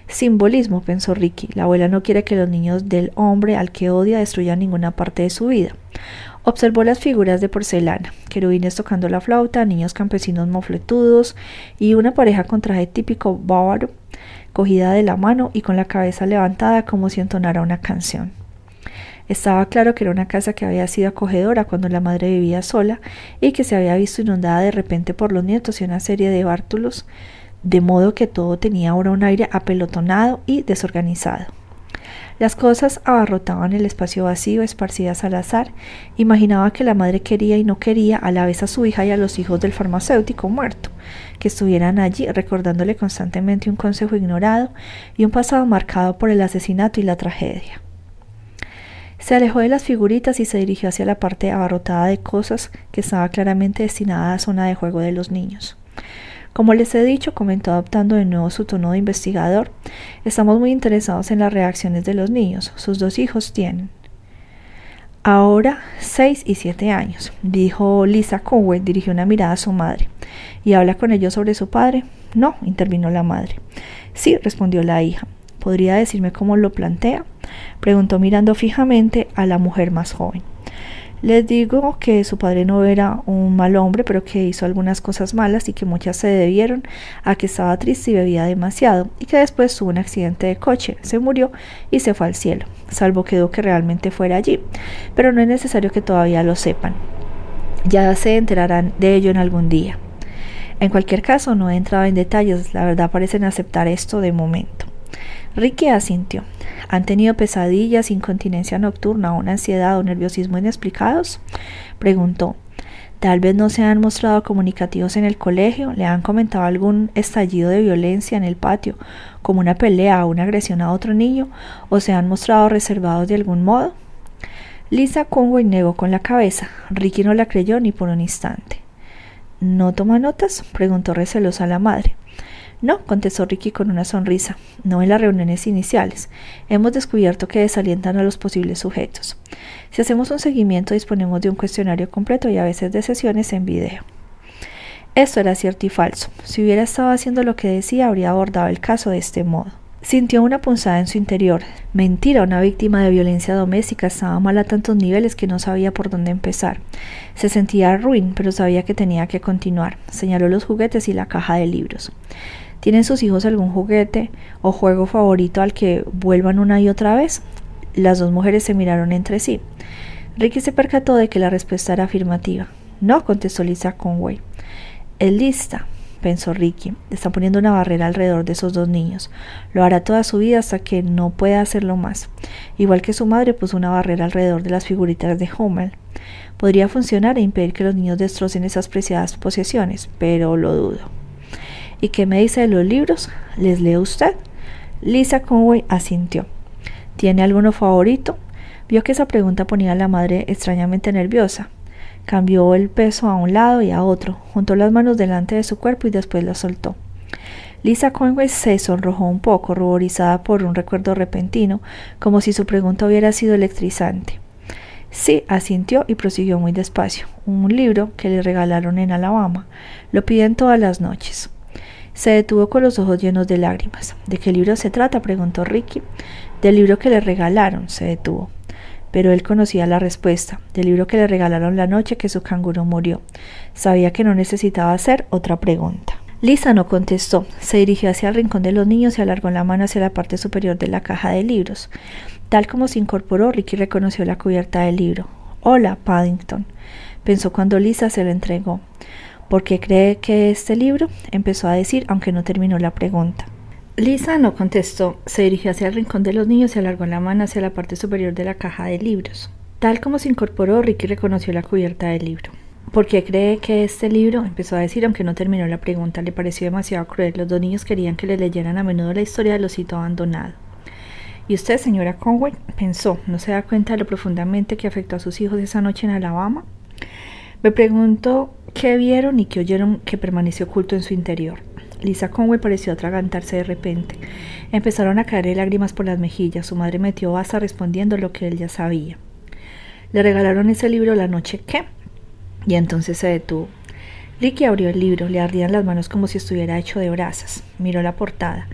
Simbolismo, pensó Ricky. La abuela no quiere que los niños del hombre al que odia destruyan ninguna parte de su vida. Observó las figuras de porcelana, querubines tocando la flauta, niños campesinos mofletudos y una pareja con traje típico bávaro, cogida de la mano y con la cabeza levantada como si entonara una canción. Estaba claro que era una casa que había sido acogedora cuando la madre vivía sola y que se había visto inundada de repente por los nietos y una serie de bártulos de modo que todo tenía ahora un aire apelotonado y desorganizado. Las cosas abarrotaban el espacio vacío, esparcidas al azar. Imaginaba que la madre quería y no quería a la vez a su hija y a los hijos del farmacéutico muerto, que estuvieran allí recordándole constantemente un consejo ignorado y un pasado marcado por el asesinato y la tragedia. Se alejó de las figuritas y se dirigió hacia la parte abarrotada de cosas que estaba claramente destinada a zona de juego de los niños. Como les he dicho, comentó adoptando de nuevo su tono de investigador, estamos muy interesados en las reacciones de los niños. Sus dos hijos tienen. Ahora seis y siete años, dijo Lisa Conway, dirigió una mirada a su madre. ¿Y habla con ellos sobre su padre? No, intervino la madre. Sí, respondió la hija. ¿Podría decirme cómo lo plantea? preguntó mirando fijamente a la mujer más joven. Les digo que su padre no era un mal hombre, pero que hizo algunas cosas malas y que muchas se debieron a que estaba triste y bebía demasiado, y que después tuvo un accidente de coche, se murió y se fue al cielo, salvo quedó que realmente fuera allí. Pero no es necesario que todavía lo sepan. Ya se enterarán de ello en algún día. En cualquier caso, no he entrado en detalles, la verdad parecen aceptar esto de momento. Ricky asintió. ¿Han tenido pesadillas, incontinencia nocturna, una ansiedad o nerviosismo inexplicados? Preguntó. Tal vez no se han mostrado comunicativos en el colegio, le han comentado algún estallido de violencia en el patio, como una pelea o una agresión a otro niño, o se han mostrado reservados de algún modo. Lisa Conway negó con la cabeza. Ricky no la creyó ni por un instante. ¿No toma notas? preguntó recelosa la madre. No, contestó Ricky con una sonrisa, no en las reuniones iniciales. Hemos descubierto que desalientan a los posibles sujetos. Si hacemos un seguimiento, disponemos de un cuestionario completo y a veces de sesiones en video. Esto era cierto y falso. Si hubiera estado haciendo lo que decía, habría abordado el caso de este modo. Sintió una punzada en su interior. Mentira, una víctima de violencia doméstica estaba mal a tantos niveles que no sabía por dónde empezar. Se sentía ruin, pero sabía que tenía que continuar. Señaló los juguetes y la caja de libros. ¿Tienen sus hijos algún juguete o juego favorito al que vuelvan una y otra vez? Las dos mujeres se miraron entre sí. Ricky se percató de que la respuesta era afirmativa. No, contestó Lisa Conway. Es lista, pensó Ricky. Está poniendo una barrera alrededor de esos dos niños. Lo hará toda su vida hasta que no pueda hacerlo más. Igual que su madre puso una barrera alrededor de las figuritas de Hummel. Podría funcionar e impedir que los niños destrocen esas preciadas posesiones, pero lo dudo. ¿Y qué me dice de los libros? ¿Les lee usted? Lisa Conway asintió. ¿Tiene alguno favorito? Vio que esa pregunta ponía a la madre extrañamente nerviosa. Cambió el peso a un lado y a otro, juntó las manos delante de su cuerpo y después las soltó. Lisa Conway se sonrojó un poco, ruborizada por un recuerdo repentino, como si su pregunta hubiera sido electrizante. Sí, asintió y prosiguió muy despacio. Un libro que le regalaron en Alabama. Lo piden todas las noches. Se detuvo con los ojos llenos de lágrimas. ¿De qué libro se trata? preguntó Ricky. Del libro que le regalaron, se detuvo. Pero él conocía la respuesta, del libro que le regalaron la noche que su canguro murió. Sabía que no necesitaba hacer otra pregunta. Lisa no contestó. Se dirigió hacia el rincón de los niños y alargó la mano hacia la parte superior de la caja de libros. Tal como se incorporó, Ricky reconoció la cubierta del libro. Hola, Paddington, pensó cuando Lisa se lo entregó. ¿Por qué cree que este libro? empezó a decir, aunque no terminó la pregunta. Lisa no contestó, se dirigió hacia el rincón de los niños y alargó la mano hacia la parte superior de la caja de libros. Tal como se incorporó, Ricky reconoció la cubierta del libro. ¿Por qué cree que este libro? empezó a decir, aunque no terminó la pregunta, le pareció demasiado cruel. Los dos niños querían que le leyeran a menudo la historia del osito abandonado. ¿Y usted, señora Conway? pensó, ¿no se da cuenta de lo profundamente que afectó a sus hijos esa noche en Alabama? Me pregunto qué vieron y qué oyeron que permaneció oculto en su interior. Lisa Conway pareció atragantarse de repente. Empezaron a caer lágrimas por las mejillas. Su madre metió basta respondiendo lo que él ya sabía. Le regalaron ese libro la noche que. Y entonces se detuvo. Ricky abrió el libro, le ardían las manos como si estuviera hecho de brasas. Miró la portada.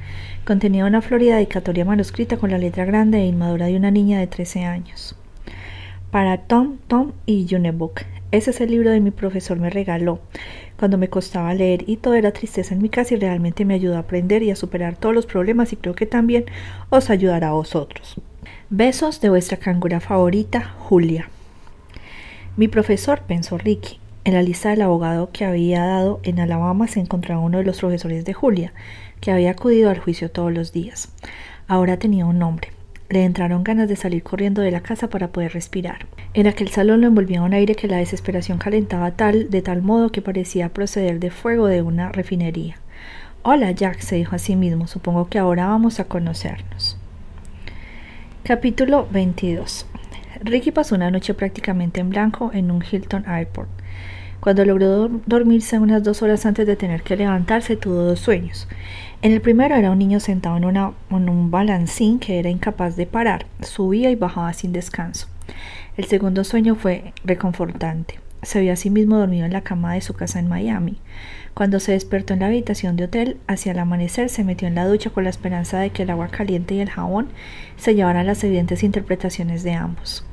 Contenía una florida dedicatoria manuscrita con la letra grande e inmadura de una niña de 13 años. Para Tom, Tom y Junebook, ese es el libro de mi profesor me regaló cuando me costaba leer y todo era tristeza en mi casa y realmente me ayudó a aprender y a superar todos los problemas y creo que también os ayudará a vosotros. Besos de vuestra cangura favorita, Julia. Mi profesor, pensó Ricky. En la lista del abogado que había dado en Alabama se encontraba uno de los profesores de Julia, que había acudido al juicio todos los días. Ahora tenía un nombre, le entraron ganas de salir corriendo de la casa para poder respirar. En aquel salón lo envolvía un aire que la desesperación calentaba tal, de tal modo que parecía proceder de fuego de una refinería. Hola, Jack, se dijo a sí mismo, supongo que ahora vamos a conocernos. Capítulo 22 Ricky pasó una noche prácticamente en blanco en un Hilton Airport. Cuando logró dormirse unas dos horas antes de tener que levantarse, tuvo dos sueños. En el primero era un niño sentado en, un balancín que era incapaz de parar, subía y bajaba sin descanso. El segundo sueño fue reconfortante. Se vio a sí mismo dormido en la cama de su casa en Miami. Cuando se despertó en la habitación de hotel, hacia el amanecer se metió en la ducha con la esperanza de que el agua caliente y el jabón se llevaran las evidentes interpretaciones de ambos.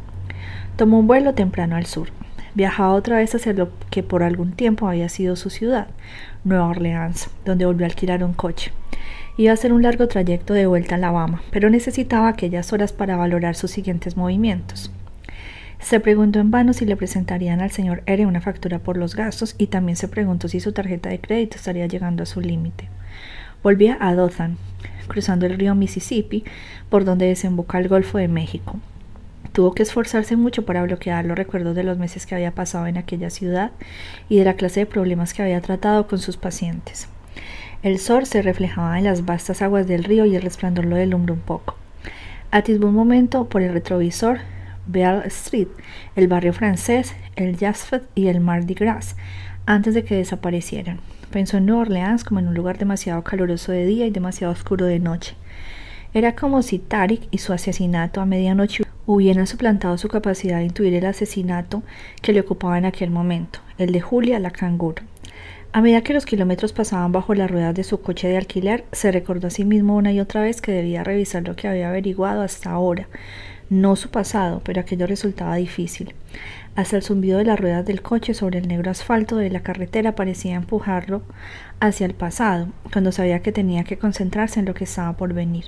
Tomó un vuelo temprano al sur. Viajaba otra vez hacia lo que por algún tiempo había sido su ciudad, Nueva Orleans, donde volvió a alquilar un coche. Iba a hacer un largo trayecto de vuelta a Alabama, pero necesitaba aquellas horas para valorar sus siguientes movimientos. Se preguntó en vano si le presentarían al señor R una factura por los gastos y también se preguntó si su tarjeta de crédito estaría llegando a su límite. Volvía a Dothan, cruzando el río Mississippi, por donde desemboca el Golfo de México. Tuvo que esforzarse mucho para bloquear los recuerdos de los meses que había pasado en aquella ciudad y de la clase de problemas que había tratado con sus pacientes. El sol se reflejaba en las vastas aguas del río y el resplandor lo deslumbró un poco. Atisbó un momento por el retrovisor Bell Street, el barrio francés, el Jasfet y el Mardi Gras, antes de que desaparecieran. Pensó en Nueva Orleans como en un lugar demasiado caluroso de día y demasiado oscuro de noche. Era como si Tarik y su asesinato a medianoche hubieran suplantado su capacidad de intuir el asesinato que le ocupaba en aquel momento, el de Julia la canguro. A medida que los kilómetros pasaban bajo las ruedas de su coche de alquiler, se recordó a sí mismo una y otra vez que debía revisar lo que había averiguado hasta ahora, no su pasado, pero aquello resultaba difícil. Hasta el zumbido de las ruedas del coche sobre el negro asfalto de la carretera parecía empujarlo hacia el pasado, cuando sabía que tenía que concentrarse en lo que estaba por venir.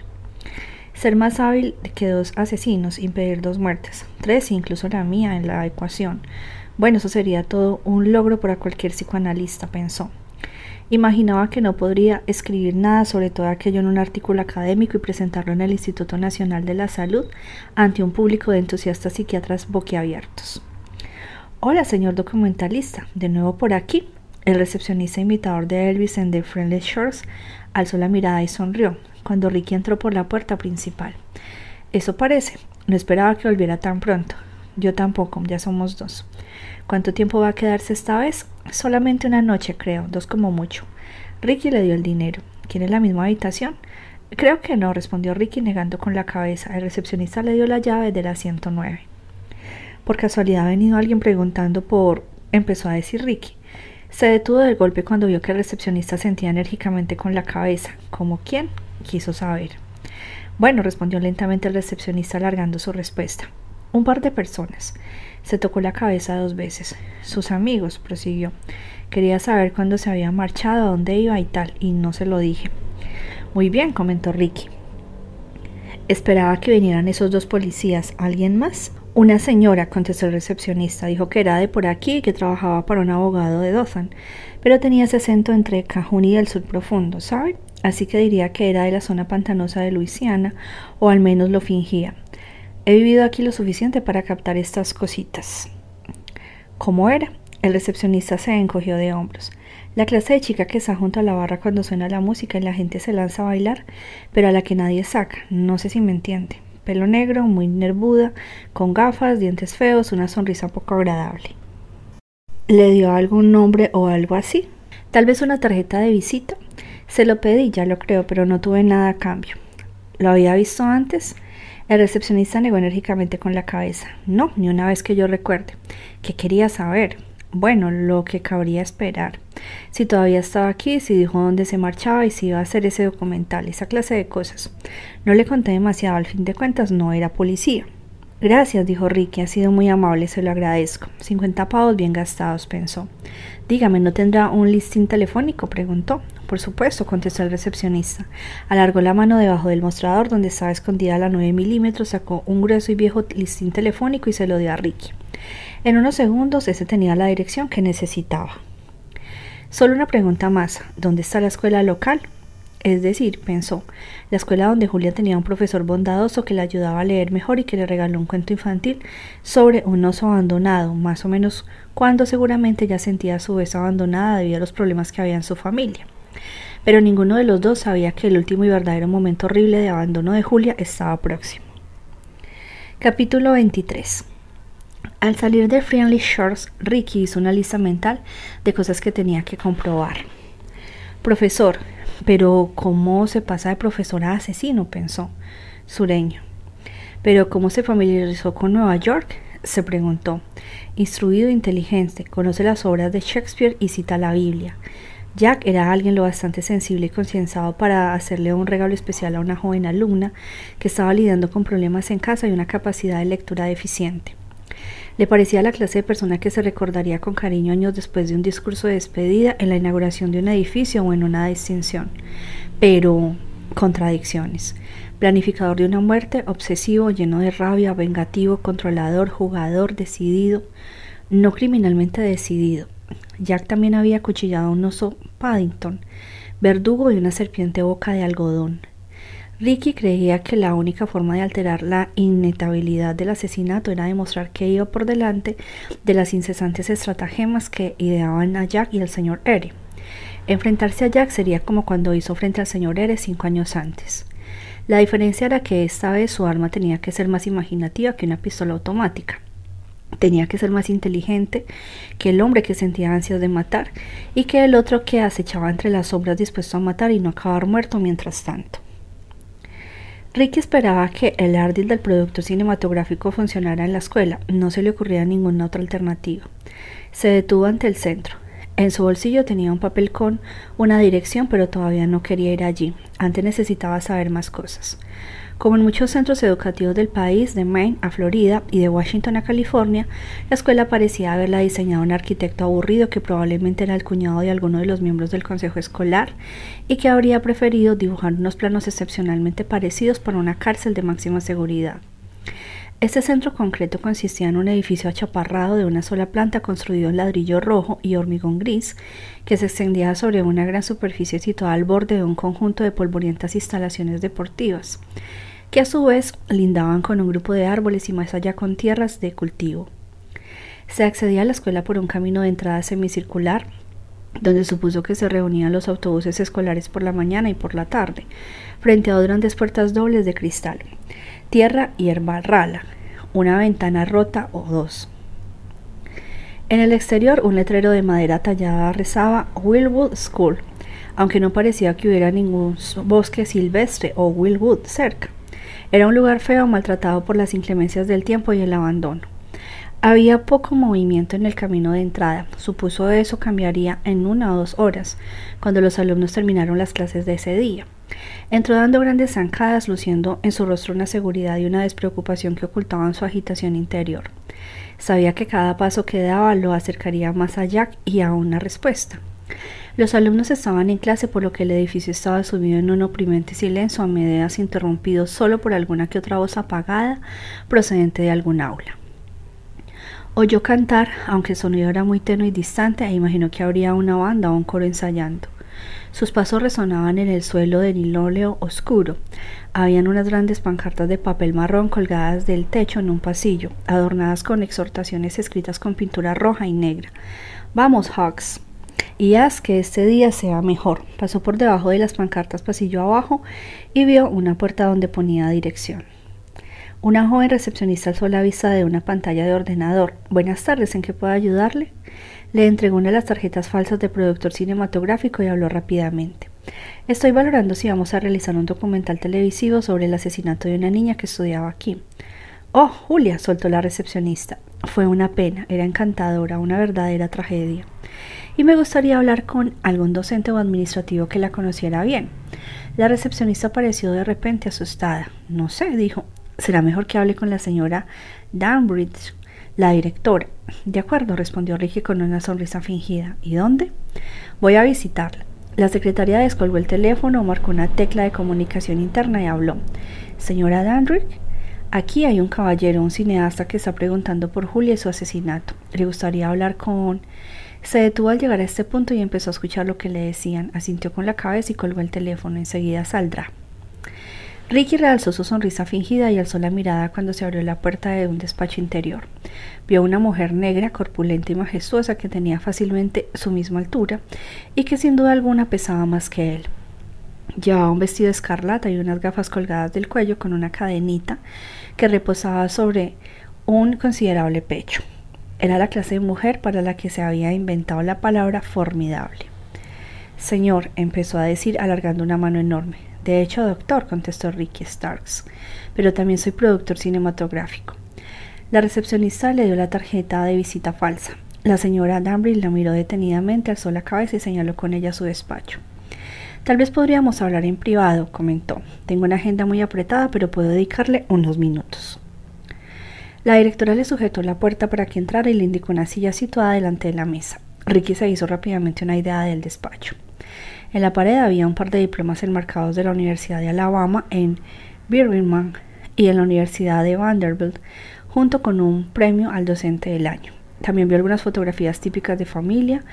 Ser más hábil que dos asesinos, impedir dos muertes, tres incluso la mía en la ecuación. Bueno, eso sería todo un logro para cualquier psicoanalista, pensó. Imaginaba que no podría escribir nada sobre todo aquello en un artículo académico y presentarlo en el Instituto Nacional de la Salud ante un público de entusiastas psiquiatras boquiabiertos. Hola, señor documentalista, de nuevo por aquí. El recepcionista imitador de Elvis en The Friendly Shores alzó la mirada y sonrió cuando Ricky entró por la puerta principal. Eso parece. No esperaba que volviera tan pronto. Yo tampoco, ya somos dos. ¿Cuánto tiempo va a quedarse esta vez? Solamente una noche, creo, dos como mucho. Ricky le dio el dinero. ¿Quiere la misma habitación? Creo que no, respondió Ricky negando con la cabeza. El recepcionista le dio la llave de la 109. Por casualidad ha venido alguien preguntando por... empezó a decir Ricky. Se detuvo de golpe cuando vio que el recepcionista sentía enérgicamente con la cabeza. ¿Como quién? quiso saber. Bueno, respondió lentamente el recepcionista alargando su respuesta. Un par de personas. Se tocó la cabeza dos veces. Sus amigos, prosiguió. Quería saber cuándo se había marchado, a dónde iba y tal, y no se lo dije. Muy bien, comentó Ricky. Esperaba que vinieran esos dos policías. ¿Alguien más? Una señora, contestó el recepcionista, dijo que era de por aquí y que trabajaba para un abogado de Dothan, pero tenía ese acento entre Cajun y el sur profundo, ¿sabe? Así que diría que era de la zona pantanosa de Luisiana, o al menos lo fingía. He vivido aquí lo suficiente para captar estas cositas. ¿Cómo era? El recepcionista se encogió de hombros. La clase de chica que está junto a la barra cuando suena la música y la gente se lanza a bailar, pero a la que nadie saca. No sé si me entiende. Pelo negro, muy nervuda, con gafas, dientes feos, una sonrisa poco agradable. ¿Le dio algún nombre o algo así? Tal vez una tarjeta de visita. Se lo pedí, ya lo creo, pero no tuve nada a cambio. ¿Lo había visto antes? El recepcionista negó enérgicamente con la cabeza. No, ni una vez que yo recuerde. ¿Qué quería saber? Bueno, lo que cabría esperar. Si todavía estaba aquí, si dijo dónde se marchaba y si iba a hacer ese documental, esa clase de cosas. No le conté demasiado, al fin de cuentas no era policía. Gracias, dijo Ricky, ha sido muy amable, se lo agradezco. Cincuenta pavos bien gastados, pensó. Dígame, ¿no tendrá un listín telefónico? preguntó. Por supuesto, contestó el recepcionista. Alargó la mano debajo del mostrador donde estaba escondida la 9 milímetros, sacó un grueso y viejo listín telefónico y se lo dio a Ricky. En unos segundos ese tenía la dirección que necesitaba. Solo una pregunta más. ¿Dónde está la escuela local? Es decir, pensó, la escuela donde Julia tenía un profesor bondadoso que le ayudaba a leer mejor y que le regaló un cuento infantil sobre un oso abandonado, más o menos cuando seguramente ya sentía a su vez abandonada debido a los problemas que había en su familia. Pero ninguno de los dos sabía que el último y verdadero momento horrible de abandono de Julia estaba próximo. Capítulo 23 Al salir de Friendly Shores, Ricky hizo una lista mental de cosas que tenía que comprobar. Profesor, pero ¿cómo se pasa de profesor a asesino? pensó, sureño. Pero ¿cómo se familiarizó con Nueva York? se preguntó. Instruido e inteligente, conoce las obras de Shakespeare y cita la Biblia. Jack era alguien lo bastante sensible y concienciado para hacerle un regalo especial a una joven alumna que estaba lidiando con problemas en casa y una capacidad de lectura deficiente. Le parecía la clase de persona que se recordaría con cariño años después de un discurso de despedida en la inauguración de un edificio o en una distinción. Pero contradicciones. Planificador de una muerte, obsesivo, lleno de rabia, vengativo, controlador, jugador, decidido, no criminalmente decidido. Jack también había acuchillado a un oso Paddington, verdugo y una serpiente boca de algodón. Ricky creía que la única forma de alterar la inevitabilidad del asesinato era demostrar que iba por delante de las incesantes estratagemas que ideaban a Jack y al señor Ere. Enfrentarse a Jack sería como cuando hizo frente al señor Ere cinco años antes. La diferencia era que esta vez su arma tenía que ser más imaginativa que una pistola automática. Tenía que ser más inteligente que el hombre que sentía ansias de matar y que el otro que acechaba entre las sombras dispuesto a matar y no acabar muerto mientras tanto. Ricky esperaba que el ardil del producto cinematográfico funcionara en la escuela. No se le ocurría ninguna otra alternativa. Se detuvo ante el centro. En su bolsillo tenía un papel con una dirección, pero todavía no quería ir allí. Antes necesitaba saber más cosas. Como en muchos centros educativos del país, de Maine a Florida y de Washington a California, la escuela parecía haberla diseñado un arquitecto aburrido que probablemente era el cuñado de alguno de los miembros del consejo escolar y que habría preferido dibujar unos planos excepcionalmente parecidos para una cárcel de máxima seguridad. Este centro concreto consistía en un edificio achaparrado de una sola planta construido en ladrillo rojo y hormigón gris, que se extendía sobre una gran superficie situada al borde de un conjunto de polvorientas instalaciones deportivas, que a su vez lindaban con un grupo de árboles y más allá con tierras de cultivo. Se accedía a la escuela por un camino de entrada semicircular, donde supuso que se reunían los autobuses escolares por la mañana y por la tarde, frente a dos grandes puertas dobles de cristal, tierra y herba rala, una ventana rota o dos. En el exterior, un letrero de madera tallada rezaba Willwood School, aunque no parecía que hubiera ningún bosque silvestre o Willwood cerca. Era un lugar feo, maltratado por las inclemencias del tiempo y el abandono. Había poco movimiento en el camino de entrada. Supuso eso cambiaría en una o dos horas, cuando los alumnos terminaron las clases de ese día. Entró dando grandes zancadas, luciendo en su rostro una seguridad y una despreocupación que ocultaban su agitación interior. Sabía que cada paso que daba lo acercaría más a Jack y a una respuesta. Los alumnos estaban en clase por lo que el edificio estaba subido en un oprimente silencio a medias interrumpido solo por alguna que otra voz apagada procedente de algún aula. Oyó cantar, aunque el sonido era muy tenue y distante, e imaginó que habría una banda o un coro ensayando. Sus pasos resonaban en el suelo de nilóleo oscuro. Habían unas grandes pancartas de papel marrón colgadas del techo en un pasillo, adornadas con exhortaciones escritas con pintura roja y negra. Vamos, Hawks, y haz que este día sea mejor. Pasó por debajo de las pancartas pasillo abajo y vio una puerta donde ponía dirección. Una joven recepcionista alzó la vista de una pantalla de ordenador. Buenas tardes, ¿en qué puedo ayudarle? Le entregó una de las tarjetas falsas de productor cinematográfico y habló rápidamente. Estoy valorando si vamos a realizar un documental televisivo sobre el asesinato de una niña que estudiaba aquí. Oh, Julia, soltó la recepcionista. Fue una pena, era encantadora, una verdadera tragedia. Y me gustaría hablar con algún docente o administrativo que la conociera bien. La recepcionista pareció de repente asustada. No sé, dijo. Será mejor que hable con la señora Danbridge la directora. De acuerdo, respondió Ricky con una sonrisa fingida. ¿Y dónde? Voy a visitarla. La secretaria descolgó el teléfono, marcó una tecla de comunicación interna y habló. Señora Dandrick, aquí hay un caballero, un cineasta que está preguntando por Julia y su asesinato. Le gustaría hablar con... Se detuvo al llegar a este punto y empezó a escuchar lo que le decían. Asintió con la cabeza y colgó el teléfono. Enseguida saldrá. Ricky realzó su sonrisa fingida y alzó la mirada cuando se abrió la puerta de un despacho interior. Vio una mujer negra, corpulenta y majestuosa que tenía fácilmente su misma altura y que sin duda alguna pesaba más que él. Llevaba un vestido escarlata y unas gafas colgadas del cuello con una cadenita que reposaba sobre un considerable pecho. Era la clase de mujer para la que se había inventado la palabra formidable. Señor, empezó a decir alargando una mano enorme. De hecho, doctor, contestó Ricky Starks, pero también soy productor cinematográfico. La recepcionista le dio la tarjeta de visita falsa. La señora Danbury la miró detenidamente, alzó la cabeza y señaló con ella su despacho. Tal vez podríamos hablar en privado, comentó. Tengo una agenda muy apretada, pero puedo dedicarle unos minutos. La directora le sujetó la puerta para que entrara y le indicó una silla situada delante de la mesa. Ricky se hizo rápidamente una idea del despacho. En la pared había un par de diplomas enmarcados de la Universidad de Alabama en Birmingham y en la Universidad de Vanderbilt, junto con un premio al docente del año. También vio algunas fotografías típicas de familia,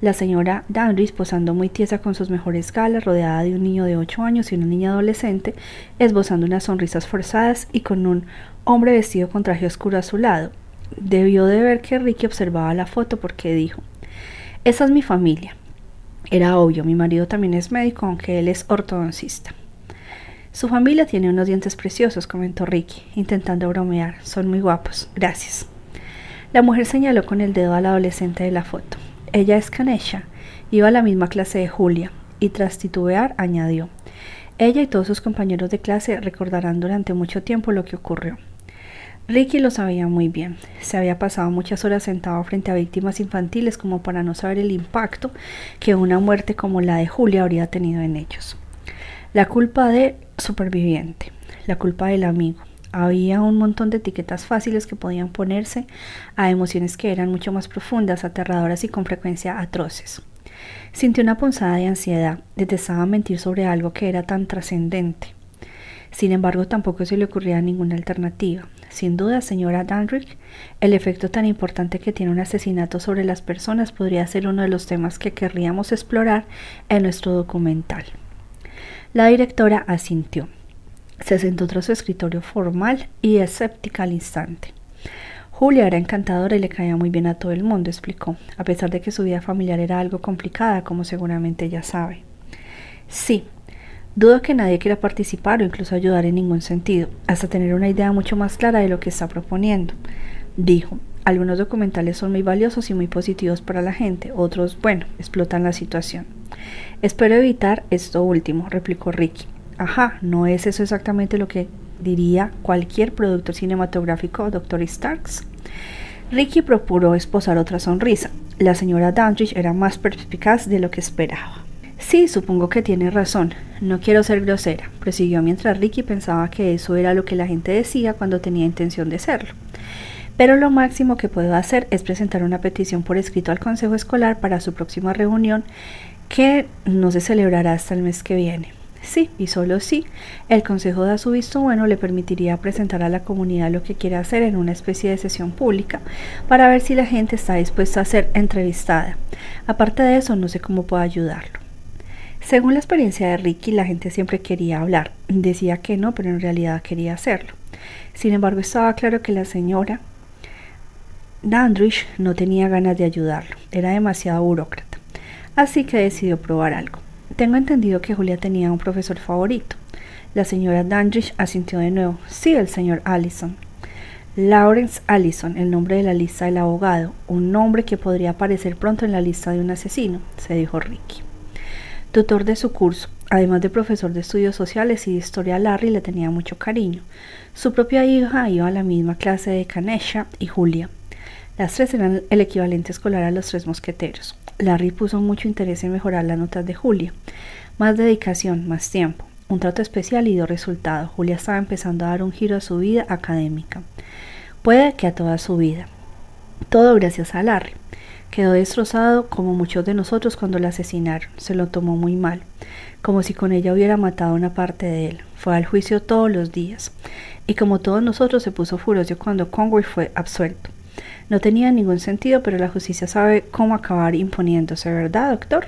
la señora Danris posando muy tiesa con sus mejores galas, rodeada de un niño de 8 años y una niña adolescente, esbozando unas sonrisas forzadas y con un hombre vestido con traje oscuro a su lado. Debió de ver que Ricky observaba la foto porque dijo, esa es mi familia. Era obvio, mi marido también es médico, aunque él es ortodoncista. Su familia tiene unos dientes preciosos, comentó Ricky, intentando bromear. Son muy guapos. Gracias. La mujer señaló con el dedo al adolescente de la foto. Ella es Canesha. Iba a la misma clase de Julia. Y tras titubear, añadió. Ella y todos sus compañeros de clase recordarán durante mucho tiempo lo que ocurrió. Ricky lo sabía muy bien. Se había pasado muchas horas sentado frente a víctimas infantiles como para no saber el impacto que una muerte como la de Julia habría tenido en ellos. La culpa de superviviente, la culpa del amigo. Había un montón de etiquetas fáciles que podían ponerse a emociones que eran mucho más profundas, aterradoras y con frecuencia atroces. Sintió una punzada de ansiedad, detestaba mentir sobre algo que era tan trascendente. Sin embargo, tampoco se le ocurría ninguna alternativa. Sin duda, señora Danrick, el efecto tan importante que tiene un asesinato sobre las personas podría ser uno de los temas que querríamos explorar en nuestro documental. La directora asintió. Se sentó tras su escritorio formal y escéptica al instante. Julia era encantadora y le caía muy bien a todo el mundo, explicó, a pesar de que su vida familiar era algo complicada, como seguramente ella sabe. Sí, Dudo que nadie quiera participar o incluso ayudar en ningún sentido, hasta tener una idea mucho más clara de lo que está proponiendo. Dijo, algunos documentales son muy valiosos y muy positivos para la gente, otros, bueno, explotan la situación. Espero evitar esto último, replicó Ricky. Ajá, ¿no es eso exactamente lo que diría cualquier productor cinematográfico, Dr. Starks? Ricky procuró esposar otra sonrisa. La señora Dandridge era más perspicaz de lo que esperaba. Sí, supongo que tiene razón. No quiero ser grosera, prosiguió mientras Ricky pensaba que eso era lo que la gente decía cuando tenía intención de serlo. Pero lo máximo que puedo hacer es presentar una petición por escrito al Consejo Escolar para su próxima reunión, que no se celebrará hasta el mes que viene. Sí, y solo sí, el Consejo da su visto bueno le permitiría presentar a la comunidad lo que quiere hacer en una especie de sesión pública para ver si la gente está dispuesta a ser entrevistada. Aparte de eso, no sé cómo puedo ayudarlo. Según la experiencia de Ricky, la gente siempre quería hablar. Decía que no, pero en realidad quería hacerlo. Sin embargo, estaba claro que la señora Dandridge no tenía ganas de ayudarlo. Era demasiado burócrata. Así que decidió probar algo. Tengo entendido que Julia tenía un profesor favorito. La señora Dandridge asintió de nuevo. Sí, el señor Allison. Lawrence Allison, el nombre de la lista del abogado, un nombre que podría aparecer pronto en la lista de un asesino, se dijo Ricky tutor de su curso. Además de profesor de estudios sociales y de historia, Larry le tenía mucho cariño. Su propia hija iba a la misma clase de Canesha y Julia. Las tres eran el equivalente escolar a los tres mosqueteros. Larry puso mucho interés en mejorar las notas de Julia. Más dedicación, más tiempo, un trato especial y dio resultado. Julia estaba empezando a dar un giro a su vida académica. Puede que a toda su vida. Todo gracias a Larry. Quedó destrozado como muchos de nosotros cuando la asesinaron. Se lo tomó muy mal, como si con ella hubiera matado una parte de él. Fue al juicio todos los días. Y como todos nosotros se puso furioso cuando Conway fue absuelto. No tenía ningún sentido, pero la justicia sabe cómo acabar imponiéndose, ¿verdad, doctor?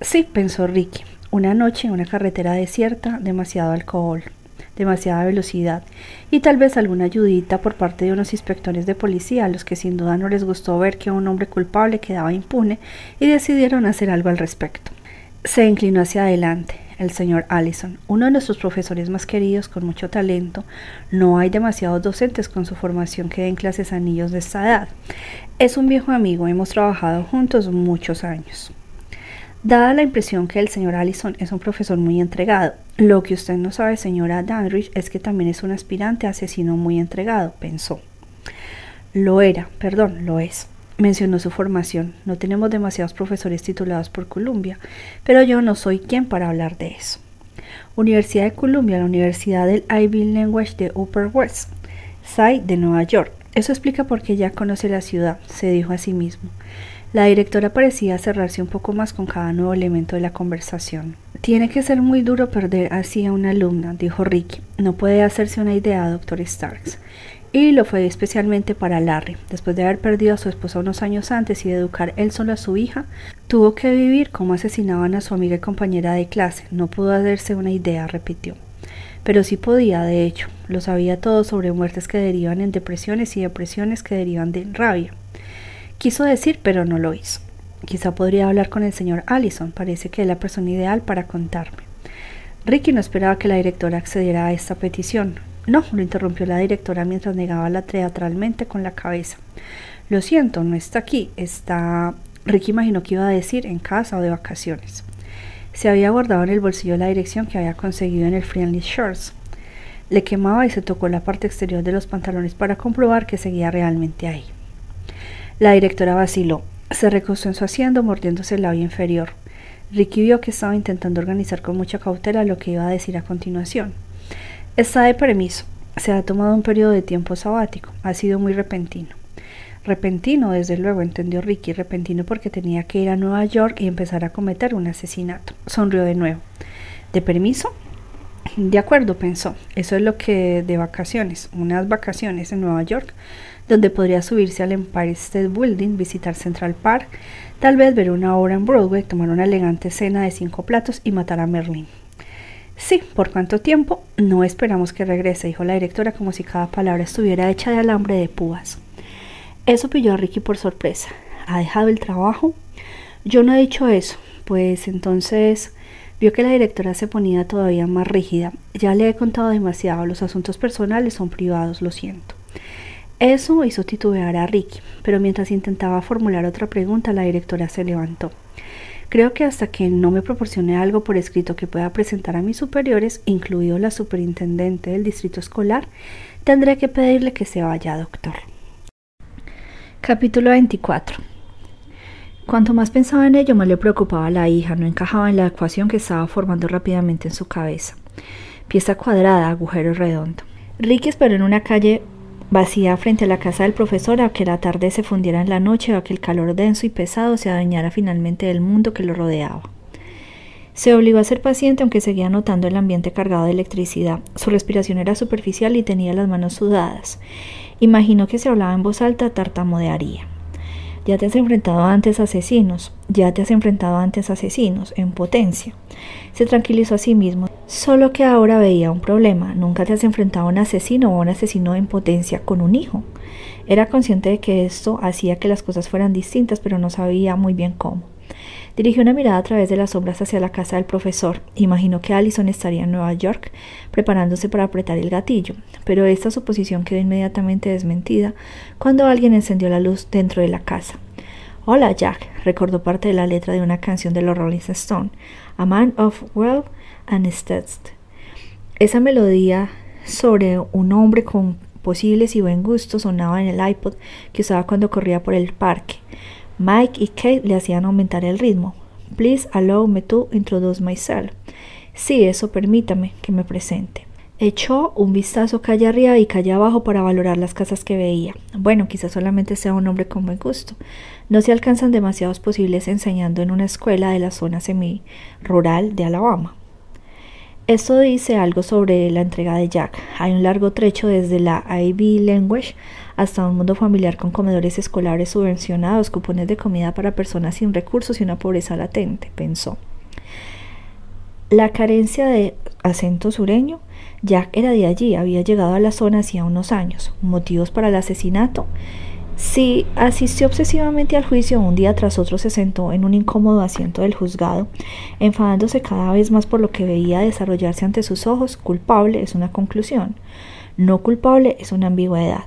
Sí, pensó Ricky. Una noche en una carretera desierta, demasiado alcohol demasiada velocidad y tal vez alguna ayudita por parte de unos inspectores de policía a los que sin duda no les gustó ver que un hombre culpable quedaba impune y decidieron hacer algo al respecto. Se inclinó hacia adelante. El señor Allison, uno de nuestros profesores más queridos con mucho talento. No hay demasiados docentes con su formación que den clases a niños de esta edad. Es un viejo amigo, hemos trabajado juntos muchos años. Dada la impresión que el señor Allison es un profesor muy entregado, lo que usted no sabe, señora Danrich, es que también es un aspirante asesino muy entregado, pensó. Lo era, perdón, lo es. Mencionó su formación. No tenemos demasiados profesores titulados por Columbia, pero yo no soy quien para hablar de eso. Universidad de Columbia, la Universidad del Ivy Language de Upper West Side de Nueva York. Eso explica por qué ya conoce la ciudad, se dijo a sí mismo. La directora parecía cerrarse un poco más con cada nuevo elemento de la conversación. Tiene que ser muy duro perder así a una alumna, dijo Ricky. No puede hacerse una idea, doctor Starks y lo fue especialmente para Larry. Después de haber perdido a su esposa unos años antes y de educar él solo a su hija, tuvo que vivir cómo asesinaban a su amiga y compañera de clase. No pudo hacerse una idea, repitió. Pero sí podía, de hecho, lo sabía todo sobre muertes que derivan en depresiones y depresiones que derivan de rabia. Quiso decir, pero no lo hizo. Quizá podría hablar con el señor Allison, parece que es la persona ideal para contarme. Ricky no esperaba que la directora accediera a esta petición. No, lo interrumpió la directora mientras negaba la teatralmente con la cabeza. Lo siento, no está aquí. Está. Ricky imaginó que iba a decir en casa o de vacaciones. Se había guardado en el bolsillo la dirección que había conseguido en el Friendly Shirts. Le quemaba y se tocó la parte exterior de los pantalones para comprobar que seguía realmente ahí. La directora vaciló. Se recostó en su asiento mordiéndose el labio inferior. Ricky vio que estaba intentando organizar con mucha cautela lo que iba a decir a continuación. Está de permiso. Se ha tomado un periodo de tiempo sabático. Ha sido muy repentino. Repentino, desde luego, entendió Ricky, repentino porque tenía que ir a Nueva York y empezar a cometer un asesinato. Sonrió de nuevo. ¿De permiso? De acuerdo, pensó. Eso es lo que de vacaciones, unas vacaciones en Nueva York, donde podría subirse al Empire State Building, visitar Central Park, tal vez ver una obra en Broadway, tomar una elegante cena de cinco platos y matar a Merlin. Sí, ¿por cuánto tiempo? No esperamos que regrese, dijo la directora como si cada palabra estuviera hecha de alambre de púas. Eso pilló a Ricky por sorpresa. ¿Ha dejado el trabajo? Yo no he dicho eso. Pues entonces vio que la directora se ponía todavía más rígida. Ya le he contado demasiado. Los asuntos personales son privados, lo siento. Eso hizo titubear a Ricky, pero mientras intentaba formular otra pregunta, la directora se levantó. Creo que hasta que no me proporcione algo por escrito que pueda presentar a mis superiores, incluido la superintendente del distrito escolar, tendré que pedirle que se vaya, doctor. Capítulo 24 Cuanto más pensaba en ello, más le preocupaba a la hija, no encajaba en la ecuación que estaba formando rápidamente en su cabeza. Pieza cuadrada, agujero redondo. Ricky esperó en una calle vacía frente a la casa del profesor a que la tarde se fundiera en la noche o a que el calor denso y pesado se adueñara finalmente del mundo que lo rodeaba. Se obligó a ser paciente aunque seguía notando el ambiente cargado de electricidad. Su respiración era superficial y tenía las manos sudadas. Imaginó que si hablaba en voz alta tartamudearía. Ya te has enfrentado antes a asesinos, ya te has enfrentado antes a asesinos, en potencia. Se tranquilizó a sí mismo, solo que ahora veía un problema. Nunca te has enfrentado a un asesino o a un asesino en potencia con un hijo. Era consciente de que esto hacía que las cosas fueran distintas, pero no sabía muy bien cómo. Dirigió una mirada a través de las sombras hacia la casa del profesor. Imaginó que Allison estaría en Nueva York preparándose para apretar el gatillo, pero esta suposición quedó inmediatamente desmentida cuando alguien encendió la luz dentro de la casa. Hola Jack, recordó parte de la letra de una canción de los Rolling Stones, A Man of Wealth and Stats. Esa melodía sobre un hombre con posibles y buen gusto sonaba en el iPod que usaba cuando corría por el parque. Mike y Kate le hacían aumentar el ritmo. Please allow me to introduce myself. Sí, eso permítame que me presente. Echó un vistazo calle arriba y calle abajo para valorar las casas que veía. Bueno, quizás solamente sea un hombre con buen gusto. No se alcanzan demasiados posibles enseñando en una escuela de la zona semi-rural de Alabama. Esto dice algo sobre la entrega de Jack. Hay un largo trecho desde la Ivy Language hasta un mundo familiar con comedores escolares subvencionados, cupones de comida para personas sin recursos y una pobreza latente, pensó. La carencia de acento sureño, Jack era de allí, había llegado a la zona hacía unos años. Motivos para el asesinato. Si asistió obsesivamente al juicio, un día tras otro se sentó en un incómodo asiento del juzgado, enfadándose cada vez más por lo que veía desarrollarse ante sus ojos. Culpable es una conclusión, no culpable es una ambigüedad.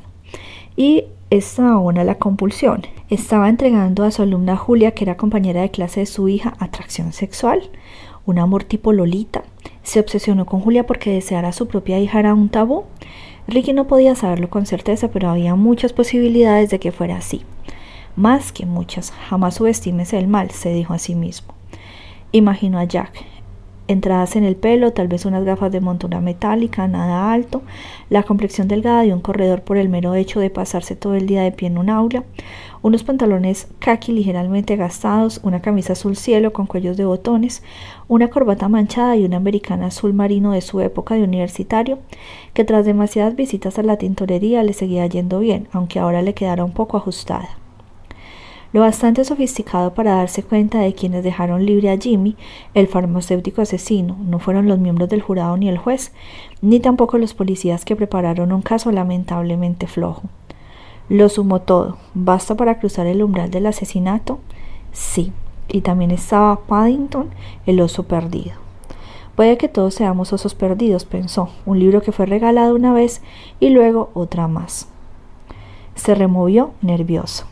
Y esta aún la compulsión. Estaba entregando a su alumna Julia, que era compañera de clase de su hija, atracción sexual, un amor tipo Lolita. Se obsesionó con Julia porque desear a su propia hija era un tabú. Ricky no podía saberlo con certeza, pero había muchas posibilidades de que fuera así. Más que muchas, jamás subestimes el mal, se dijo a sí mismo. Imaginó a Jack, entradas en el pelo, tal vez unas gafas de montura metálica, nada alto, la complexión delgada de un corredor por el mero hecho de pasarse todo el día de pie en un aula, unos pantalones khaki ligeramente gastados, una camisa azul cielo con cuellos de botones, una corbata manchada y una americana azul marino de su época de universitario, que tras demasiadas visitas a la tintorería le seguía yendo bien, aunque ahora le quedara un poco ajustada lo bastante sofisticado para darse cuenta de quienes dejaron libre a Jimmy, el farmacéutico asesino, no fueron los miembros del jurado ni el juez, ni tampoco los policías que prepararon un caso lamentablemente flojo. Lo sumó todo. ¿Basta para cruzar el umbral del asesinato? Sí. Y también estaba Paddington, el oso perdido. Puede que todos seamos osos perdidos, pensó, un libro que fue regalado una vez y luego otra más. Se removió nervioso.